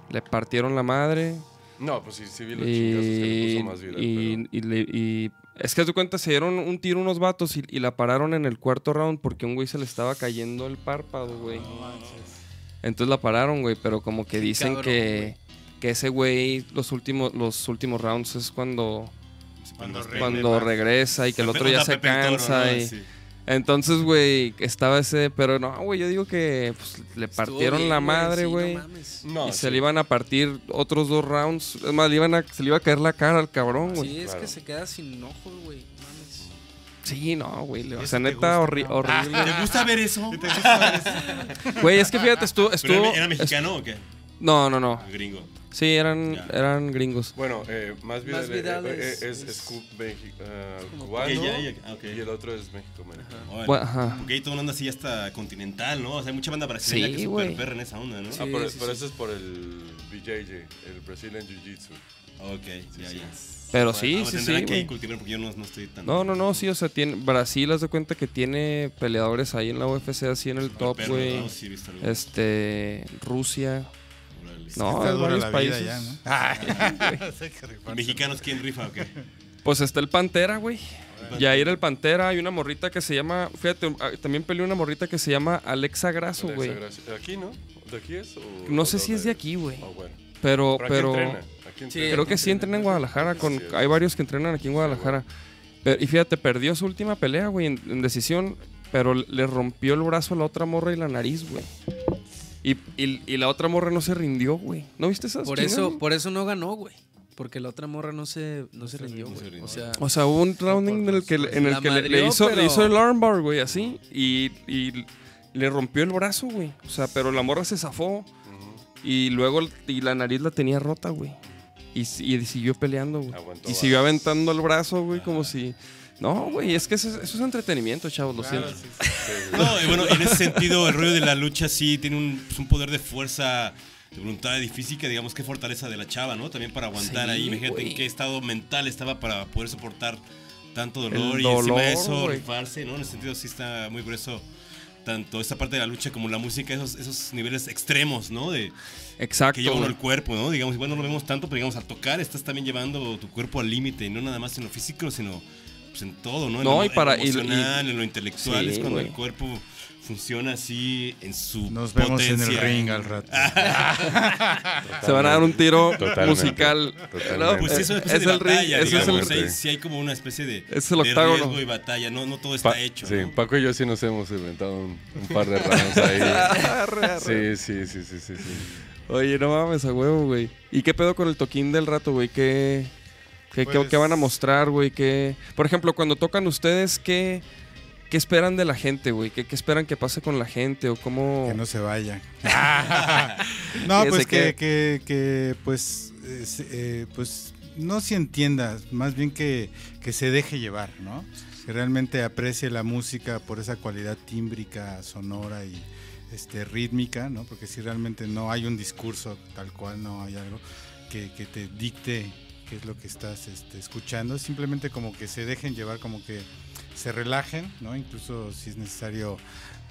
Le partieron la madre. No, pues sí, sí vi los chingazos que le Y, puso más viral, y, y le- y- es que haz de cuenta, se dieron un tiro unos vatos y, y la pararon en el cuarto round porque un güey se le estaba cayendo el párpado, güey. Entonces la pararon, güey, pero como que dicen cabrón, que, que ese güey los últimos, los últimos rounds es cuando, Cuando cuando regresa y que el otro ya se Toro, cansa. ¿no? y, Sí. Entonces, güey, estaba ese, pero no, güey, yo digo que pues, le Estuvo partieron bien, la madre, sí, güey. no mames. No, y se le iban a partir otros dos rounds. Es más, le iban a, se le iba a caer la cara al cabrón, güey. Sí, es claro. que se queda sin ojos, güey. Sí, no, güey. O eso sea, te neta, gusta, horri- ¿no? horrible. ¿Te gusta ver eso? Güey, es que fíjate, estuvo. ¿Pero estuvo era, mexicano o qué? no, no, no. Gringo. Sí, eran, Ya. eran gringos. Bueno, eh, más bien eh, eh, es- es, es, Mexi- eh, como- cubano Ok, ya, ya, ah, ok. y el otro es México. Órale. Bueno, ajá. Porque ahí toda una onda así ya está continental, ¿no? O sea, hay mucha banda brasileña Sí, que es súper perra en esa onda, ¿no? Ah, Sí, pero, sí, pero sí. eso es por el BJJ, el Brazilian Jiu-Jitsu. Ok, ya, sí. ya. Pero Bueno, sí, sí, sí. que güey. cultivar porque yo no, no estoy tan... No, no, no, sí, o sea, tiene, Brasil, haz de cuenta que tiene peleadores ahí en la UFC, así en el top, güey. ¿no? Sí. Este, Rusia. Órale. No, dura varios países. ya, ¿no? (laughs) (laughs) ¿Mexicanos quién rifa o qué? Pues está el Pantera, güey. Yair el Pantera, hay una morrita que se llama, fíjate, ah, también peleó una morrita que se llama Alexa Grasso, Alexa güey. Gracia. ¿Aquí, no? ¿De aquí es? O, No o sé si es de aquí, güey. Ah, bueno. Pero, ¿Pero, pero, creo que sí entrena en Guadalajara. Con, hay varios que entrenan aquí en Guadalajara. Pero- y fíjate, perdió su última pelea, güey, en, en decisión. Pero le rompió el brazo a la otra morra y la nariz, güey. Y, y- y la otra morra no se rindió, güey. ¿No viste esas Por chingas, eso, güey? por eso no ganó, güey. Porque la otra morra no se, no se rindió, güey. O sea, O sea, hubo un round en el que, en el que le, hizo, le hizo el armbar, güey, así. Y, y le rompió el brazo, güey. O sea, pero la morra se zafó. Y luego y la nariz la tenía rota, güey. Y, si- y siguió peleando, güey. Aguantó Y siguió aventando el brazo, güey, como si... No, güey, es que eso, es- eso es entretenimiento, chavos, lo siento. No, y bueno, en ese sentido, el rollo de la lucha sí tiene un, pues, un poder de fuerza, de voluntad y física, digamos, qué fortaleza de la chava, ¿no? También para aguantar Sí, ahí. Imagínate en qué estado mental estaba para poder soportar tanto dolor El y encima de eso güey. rifarse, ¿no? En ese sentido sí está muy grueso. Tanto esta parte de la lucha como la música, esos, esos niveles extremos, ¿no? De, Exacto. que lleva uno el cuerpo, ¿no? Digamos, igual no lo vemos tanto, pero digamos, al tocar estás también llevando tu cuerpo al límite, y no nada más en lo físico, sino pues, en todo, ¿no? En No, lo, y para- en lo y- emocional, en lo intelectual, Sí, es cuando el cuerpo funciona así en su Nos vemos en el ring al rato. (laughs) Se van a dar un tiro Totalmente. musical. Totalmente. No, Pues eso es es especie de el ring, ese es el digamos, sí, hay como una especie de, Es el de octágono. riesgo y batalla, no, no todo está Pa- hecho, Sí, ¿no? Paco y yo sí nos hemos inventado un, un par de rounds ahí. (laughs) Sí, sí, sí, sí, sí, sí. Oye, no mames, a huevo, güey. ¿Y qué pedo con el toquín del rato, güey? ¿Qué, qué, qué- Pues- qué van a mostrar, güey? ¿Qué... Por ejemplo, cuando tocan ustedes, ¿qué, qué esperan de la gente, güey? ¿Qué, qué esperan que pase con la gente o cómo...? Que no se vaya. (laughs) no, pues que, que, que, pues, eh, pues no se entienda, más bien que, que se deje llevar, ¿no? Que realmente aprecie la música por esa cualidad tímbrica, sonora y este, rítmica, ¿no? Porque si realmente no hay un discurso tal cual, no hay algo que, que te dicte qué es lo que estás este, escuchando, simplemente como que se dejen llevar, como que se relajen, ¿no? Incluso si es necesario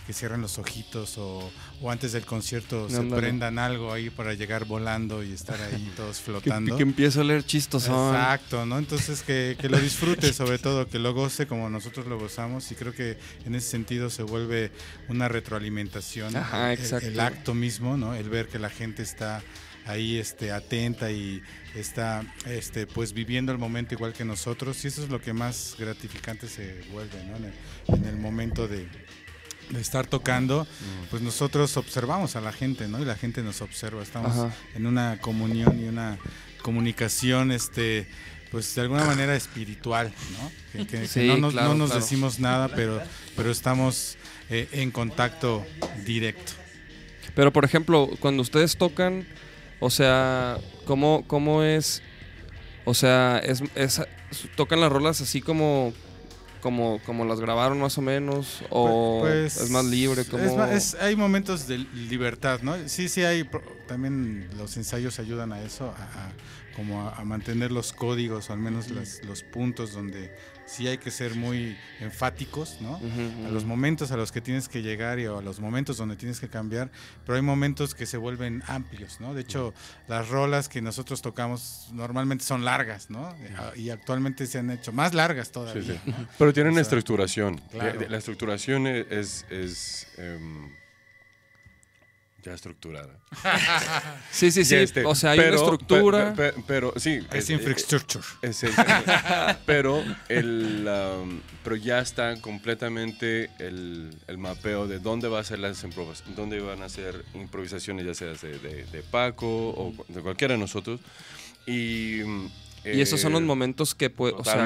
que cierren los ojitos o, o antes del concierto se Ándale. prendan algo ahí para llegar volando y estar ahí (laughs) todos Que, flotando. que empiece a leer chistosón. Exacto, ¿no? Entonces que, que lo disfrute (laughs) sobre todo, que lo goce como nosotros lo gozamos y creo que en ese sentido se vuelve una retroalimentación. Ajá. El, acto mismo, ¿no? El ver que la gente está ahí este, atenta y está este, pues viviendo el momento igual que nosotros y eso es lo que más gratificante se vuelve, ¿no? En el, en el momento de, de estar tocando, pues nosotros observamos a la gente, ¿no? Y la gente nos observa, estamos Ajá. en una comunión y una comunicación, este, pues de alguna manera espiritual, ¿no? Que, que- que Sí, no nos, claro, no nos claro. decimos nada, pero, pero estamos eh, en contacto directo. Pero, por ejemplo, cuando ustedes tocan, o sea, ¿cómo, cómo es? O sea, es, es- tocan las rolas así como, como, como las grabaron más o menos, o Pues, es más libre, como es hay momentos de libertad, ¿no? Sí, sí hay, pro- también los ensayos ayudan a eso, a, a- como a, a mantener los códigos o al menos las- los puntos donde sí hay que ser muy enfáticos, ¿no? A los momentos a los que tienes que llegar y a los momentos donde tienes que cambiar, pero hay momentos que se vuelven amplios, ¿no? De hecho, las rolas que nosotros tocamos normalmente son largas, ¿no? Y actualmente se han hecho más largas todavía. Sí, sí. ¿no? Pero tienen O sea, estructuración. claro. De- La estructuración es, es em, ya estructurada. (laughs) Sí, sí, sí. Este, o sea, hay pero- una estructura. pe- pe- pero sí. Es eh, infrastructure. Es el- (laughs) pero el um, pero ya está completamente el, el mapeo de dónde va a ser las improvas, dónde van a ser improvisaciones ya sea de, de- de Paco o de cualquiera de nosotros y mm, y esos son los eh, momentos que puede, o sea,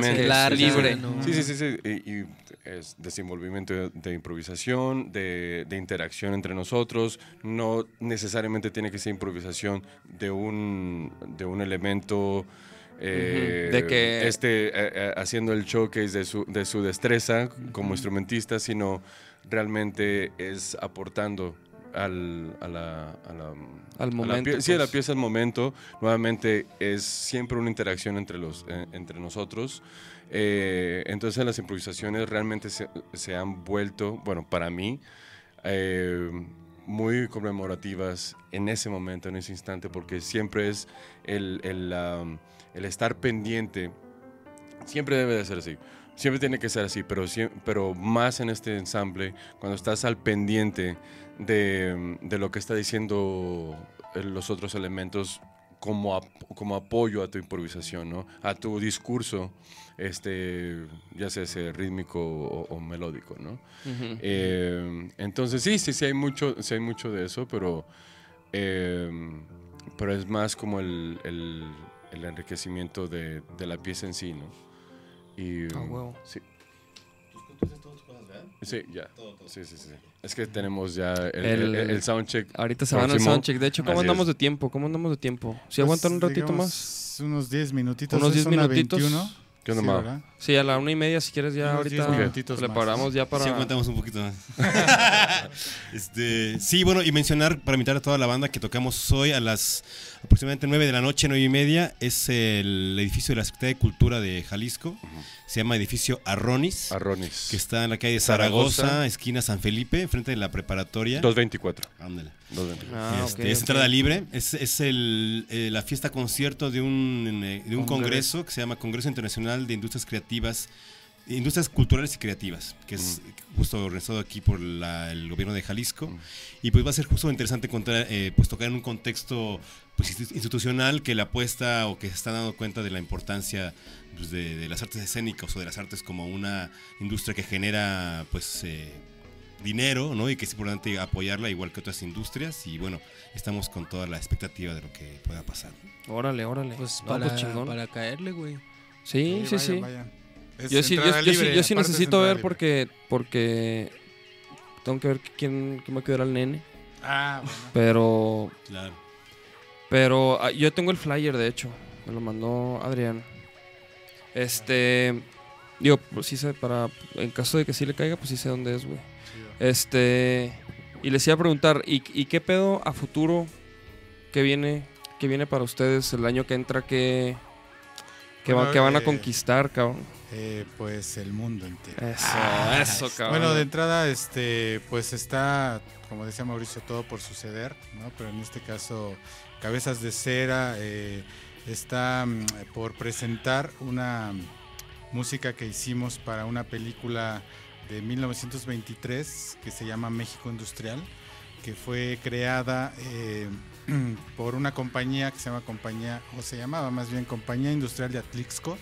libre. Sí, sí, sí, sí. Y, y es desenvolvimiento de, de improvisación, de, de interacción entre nosotros. No necesariamente tiene que ser improvisación de un, de un elemento. eh, de que- este, eh, eh, haciendo el showcase de su, de su destreza como instrumentista, sino realmente es aportando al, a la, a la- Al a la momento, pie- sí, a la pues. pieza al momento. Nuevamente es siempre una interacción entre, los, eh, entre nosotros. Eh, entonces las improvisaciones realmente se, se han vuelto, bueno, para mí, eh, muy conmemorativas en ese momento, en ese instante, porque siempre es el, el, um, el estar pendiente, siempre debe de ser así. Siempre tiene que ser así, pero, pero más en este ensamble, cuando estás al pendiente de, de lo que está diciendo eh, los otros elementos como, ap- como apoyo a tu improvisación, ¿no? A tu discurso, este, ya sea ese rítmico o, o melódico, ¿no? Eh, entonces sí, sí, sí hay mucho, sí hay mucho de eso, pero, eh, pero es más como el, el- el enriquecimiento de, de la pieza en sí, ¿no? Y, Ah. Sí. Sí, ya. Sí, sí, sí. Es que tenemos ya el, El- el- el soundcheck. Ahorita se van al soundcheck. De hecho, ¿cómo Así andamos es. de tiempo? ¿Cómo andamos de tiempo? ¿Si Pues, aguantan un ratito digamos, más? Unos 10 minutitos. Unos es 10 una minutitos. 21. ¿Qué onda, Sí? ¿verdad? Sí, a la una y media, si quieres, ya Unos ahorita 10 minutitos le más. paramos ya para... Sí, aguantamos un poquito más. (laughs) este, sí, bueno, y mencionar para invitar a toda la banda que tocamos hoy a las aproximadamente 9 de la noche, 9 y media, es el edificio de la Secretaría de Cultura de Jalisco. Se llama edificio Arronis, Arronis. que está en la calle Zaragoza, Zaragoza. esquina San Felipe, enfrente de la preparatoria. 224. Ándale. 224. Ah, Este, es entrada libre. Es, es el, eh, la fiesta concierto de un, eh, de un Congreso. congreso que se llama Congreso Internacional de Industrias Creativas, Industrias Culturales y Creativas, que es justo organizado aquí por la- el gobierno de Jalisco. Mm. Y pues va a ser justo interesante encontrar, eh, pues tocar en un contexto pues, institu- institucional que la apuesta o que se está dando cuenta de la importancia pues, de, de las artes escénicas o de las artes como una industria que genera pues eh, dinero, ¿no? Y que es importante apoyarla igual que otras industrias. Y bueno, estamos con toda la expectativa de lo que pueda pasar. Órale, órale. Pues No, para, chingón. para caerle, güey. Sí, sí, sí. Es Yo sí, yo, sí, yo sí necesito ver libre. porque, porque tengo que ver quién, quién va a quedar al nene. Ah, bueno. Pero, Claro. pero ah, yo tengo el flyer, de hecho. Me lo mandó Adrián. Este, digo, pues sí sé, para, en caso de que sí le caiga, pues sí sé dónde es, güey. Este, y les iba a preguntar, ¿y, y qué pedo a futuro que viene, que viene para ustedes el año que entra que, que, va- Bueno, que van a eh, conquistar, cabrón? Eh, pues el mundo entero. Eso, eso, cabrón. Bueno, de entrada, este, pues está, como decía Mauricio, todo por suceder, ¿no? Pero en este caso, Cabezas de Cera eh, está mm, por presentar una música que hicimos para una película de 1923 que se llama México Industrial, que fue creada eh, (clears throat) por una compañía que se llama compañía, o se llamaba más bien Compañía Industrial de Atlixco,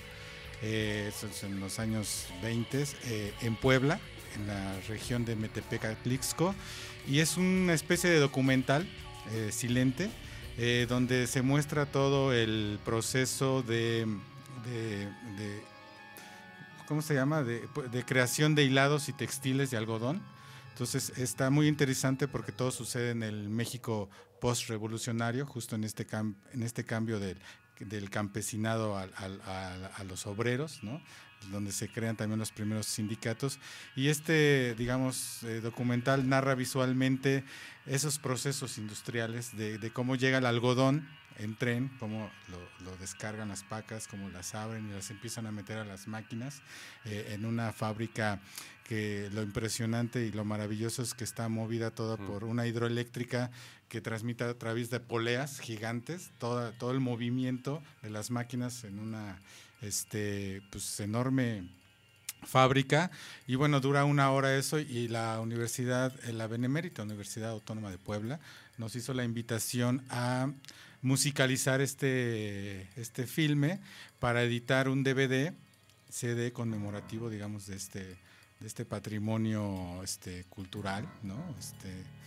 eh, en los años 20 eh, en Puebla, en la región de Metepec, Atlixco, y es una especie de documental eh, silente donde se muestra todo el proceso de, ¿cómo se llama? De creación de hilados y textiles de algodón. Entonces está muy interesante porque todo sucede en el México post-revolucionario, justo en este, cam- en este cambio del, del campesinado al- al- a, los obreros, ¿no? donde se crean también los primeros sindicatos. Y este, digamos, eh, documental narra visualmente esos procesos industriales de, de cómo llega el algodón en tren, cómo lo, lo descargan las pacas, cómo las abren y las empiezan a meter a las máquinas eh, en una fábrica que lo impresionante y lo maravilloso es que está movida toda por una hidroeléctrica que transmite a través de poleas gigantes toda, todo el movimiento de las máquinas en una este, pues, enorme fábrica y bueno, dura una hora eso y la universidad, la Benemérita Universidad Autónoma de Puebla, nos hizo la invitación a musicalizar este, este filme para editar un DVD, CD conmemorativo, digamos, de este, de este patrimonio este, cultural, ¿no? Este,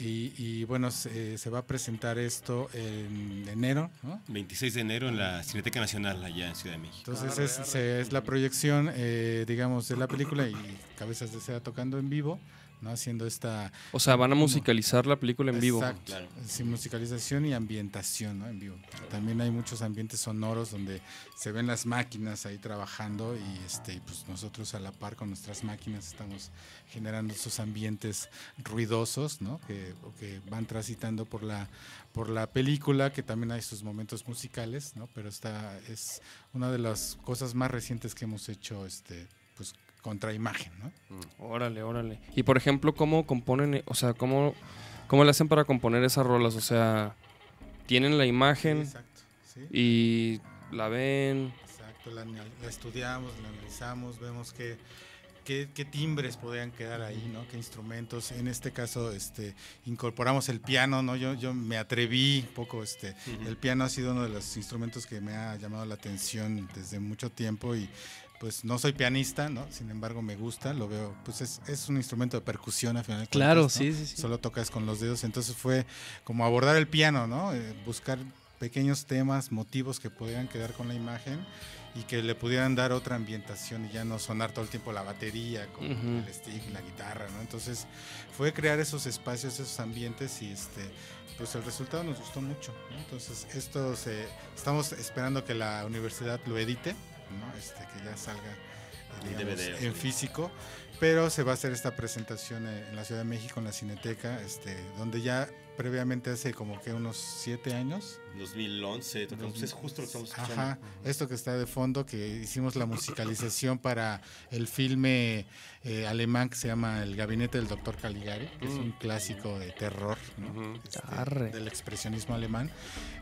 y, y, bueno, se, se va a presentar esto en enero, ¿no? 26 de enero en la Cineteca Nacional allá en Ciudad de México. Entonces es, se- es la proyección, eh, digamos, de la película y Cabezas de Seda tocando en vivo, ¿no? Haciendo esta... O sea, van a musicalizar la película en vivo. Exacto, Claro. sí, musicalización y ambientación, ¿no? En vivo. También hay muchos ambientes sonoros donde se ven las máquinas ahí trabajando y este, pues nosotros a la par con nuestras máquinas estamos generando esos ambientes ruidosos, ¿no? Que, que van transitando por la por la película, que también hay sus momentos musicales, ¿no? Pero esta es una de las cosas más recientes que hemos hecho, este, pues contra imagen, ¿no? Órale, órale. Y por ejemplo, ¿cómo componen, o sea, cómo, cómo le hacen para componer esas rolas? O sea, tienen la imagen Exacto, sí. y la ven. Exacto, la, estudiamos, la analizamos, vemos qué, qué, qué timbres podían quedar ahí, ¿no? Qué instrumentos. En este caso, este, incorporamos el piano, ¿no? Yo, yo me atreví un poco, este, el piano ha sido uno de los instrumentos que me ha llamado la atención desde mucho tiempo y pues no soy pianista, ¿no? Sin embargo me gusta, lo veo, pues es, es un instrumento de percusión al final. Claro, cuentas, ¿no? sí, sí, sí. Solo tocas con los dedos, entonces fue como abordar el piano, ¿no? Eh, buscar pequeños temas, motivos que pudieran quedar con la imagen y que le pudieran dar otra ambientación y ya no sonar todo el tiempo la batería con el stick la guitarra, ¿no? Entonces fue crear esos espacios, esos ambientes y este pues el resultado nos gustó mucho, ¿no? Entonces esto se estamos esperando que la universidad lo edite, ¿no? Este que ya salga digamos, DVD, en físico, pero se va a hacer esta presentación eh, en la Ciudad de México en la Cineteca, este donde ya previamente hace como que unos siete años 2011, tocamos, pues es justo lo que estamos escuchando. Ajá, esto que está de fondo, que hicimos la musicalización para el filme eh, alemán que se llama El Gabinete del Doctor Caligari, que es un clásico de terror ¿no? Este, Arre. del expresionismo alemán,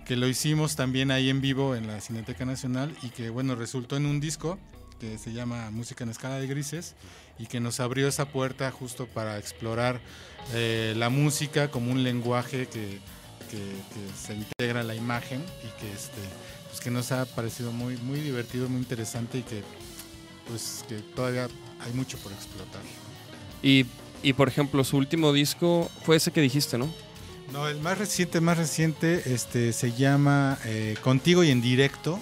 que lo hicimos también ahí en vivo en la Cineteca Nacional y que bueno, resultó en un disco que se llama Música en Escala de Grises y que nos abrió esa puerta justo para explorar eh, la música como un lenguaje que, que- que se integra a la imagen y que este pues que nos ha parecido muy muy divertido muy interesante y que pues que todavía hay mucho por explotar Y, y, por ejemplo, su último disco fue ese que dijiste, ¿no? no el más reciente más reciente este se llama eh, Contigo y en directo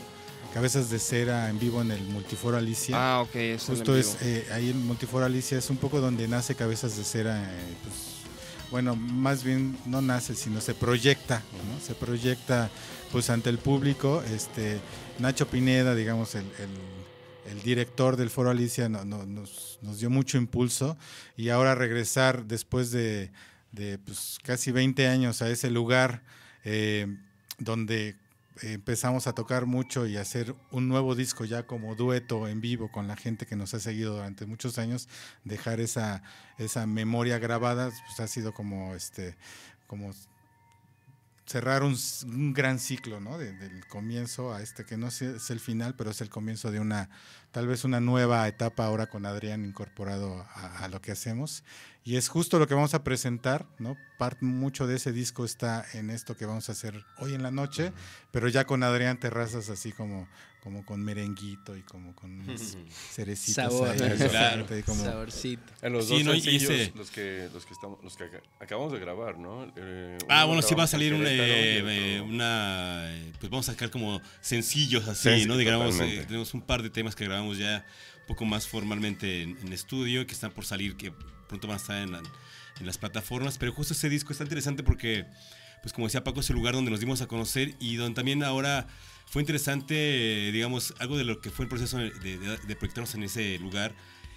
Cabezas de Cera en vivo en el Multiforo Alicia Ah, ok. es el Justo es eh, ahí en Multiforo Alicia es un poco donde nace Cabezas de Cera. eh, pues, bueno, más bien no nace, sino se proyecta, ¿no? Se proyecta pues ante el público. Este Nacho Pineda, digamos, el, el- el director del Foro Alicia, no- no- nos, nos dio mucho impulso y ahora regresar después de, de, pues, casi 20 años a ese lugar eh, donde empezamos a tocar mucho y hacer un nuevo disco ya como dueto en vivo con la gente que nos ha seguido durante muchos años, dejar esa, esa memoria grabada, pues ha sido como este, como cerrar un, gran ciclo, ¿no? De- del comienzo a este, que no es es el final, pero es el comienzo de una, tal vez una nueva etapa ahora con Adrián incorporado a, a lo que hacemos. Y es justo lo que vamos a presentar, ¿no? Parte mucho de ese disco está en esto que vamos a hacer hoy en la noche, pero ya con Adrián Terrazas así como, como con merenguito y como con (laughs) cerecitas Sabor. ahí, Claro. y como- Saborcito. En los Sí, dos no, sencillos, ese- los que los que estamos los que aca- acabamos de grabar, ¿no? Eh, Ah, bueno, sí va a salir eh, una... eh, Pues vamos a sacar como sencillos así, Sí, sí, ¿no? Digamos, eh, tenemos un par de temas que grabamos ya un poco más formalmente en, en estudio, que están por salir, que pronto van a estar en, la- en las plataformas. Pero justo ese disco está interesante porque, pues como decía Paco, es el lugar donde nos dimos a conocer y donde también ahora fue interesante, digamos, algo de lo que fue el proceso de, de- de proyectarnos en ese lugar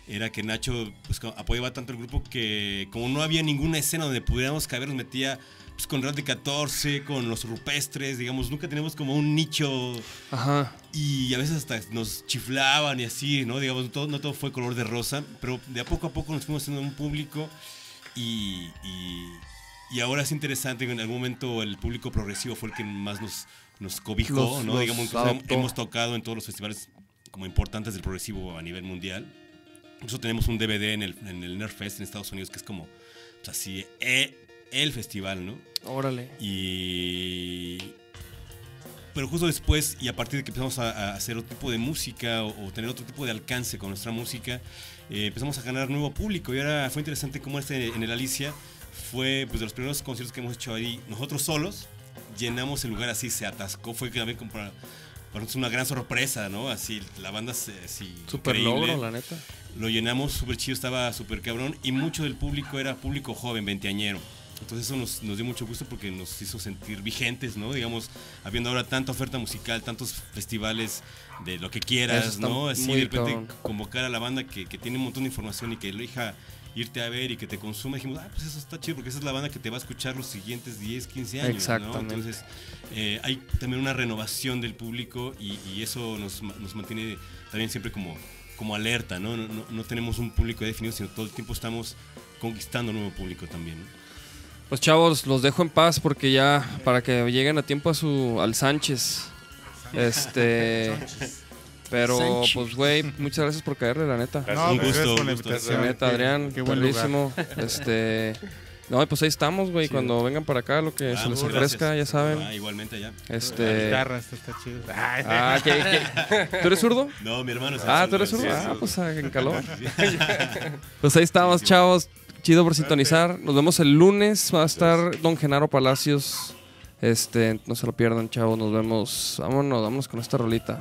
era que Nacho pues, apoyaba tanto el grupo que como no había ninguna escena donde pudiéramos caber, nos metía pues, con de 14, con los rupestres, digamos, nunca tenemos como un nicho Ajá. y a veces hasta nos chiflaban y así, ¿no? Digamos, todo, no todo fue color de rosa, pero de a poco a poco nos fuimos haciendo un público y, y, y ahora es interesante en algún momento el público progresivo fue el que más nos, nos cobijó, Los- ¿no? los Digamos, hemos tocado en todos los festivales como importantes del progresivo a nivel mundial. Incluso tenemos un DVD en el, en el Nerdfest en Estados Unidos que es como, pues así, eh, el festival, ¿no? Órale. Y. Pero justo después, y a partir de que empezamos a, a hacer otro tipo de música o, o tener otro tipo de alcance con nuestra música, eh, empezamos a ganar nuevo público. Y ahora fue interesante cómo este en el Alicia fue pues, de los primeros conciertos que hemos hecho ahí, nosotros solos, llenamos el lugar así, se atascó. Fue también como para, para nosotros una gran sorpresa, ¿no? Así, la banda se, así, Super logro, la neta. Lo llenamos súper chido, estaba súper cabrón. Y mucho del público era público joven, veinteañero. Entonces eso nos, nos dio mucho gusto porque nos hizo sentir vigentes, ¿no? Digamos, habiendo ahora tanta oferta musical, tantos festivales de lo que quieras, ¿no? Así de repente convocar a la banda que, que tiene un montón de información y que elija irte a ver y que te consuma. Dijimos, ah, pues eso está chido porque esa es la banda que te va a escuchar los siguientes 10, 15 años, ¿no? Exactamente. Entonces eh, hay también una renovación del público y, y eso nos, nos mantiene también siempre como, como alerta, ¿no? No, no- no tenemos un público definido, sino todo el tiempo estamos conquistando nuevo público también. ¿no? Pues chavos, los dejo en paz porque ya para que lleguen a tiempo a su al Sánchez. Este Pero, Sanchi. pues, güey, muchas gracias por caerle, la neta. No, Un pues, gusto, gracias por la invitación. La neta, Adrián, Qué buen lugar. padrísimo. (laughs) Este. No, pues ahí estamos, güey. Cuando vengan para acá, lo que Ah, se les ofrezca, ya saben. Ah, igualmente. La Este. guitarra, esto está chido. (laughs) Ah, ¿qué, qué? ¿Tú eres zurdo? No, mi hermano es Ah, ¿tú eres zurdo? Ah, pues ah, en calor. (laughs) Pues ahí estamos, chavos. Chido por sintonizar. Nos vemos el lunes. Va a estar Don Genaro Palacios. Este, no se lo pierdan, chavos. Nos vemos. Vámonos, vámonos con esta rolita.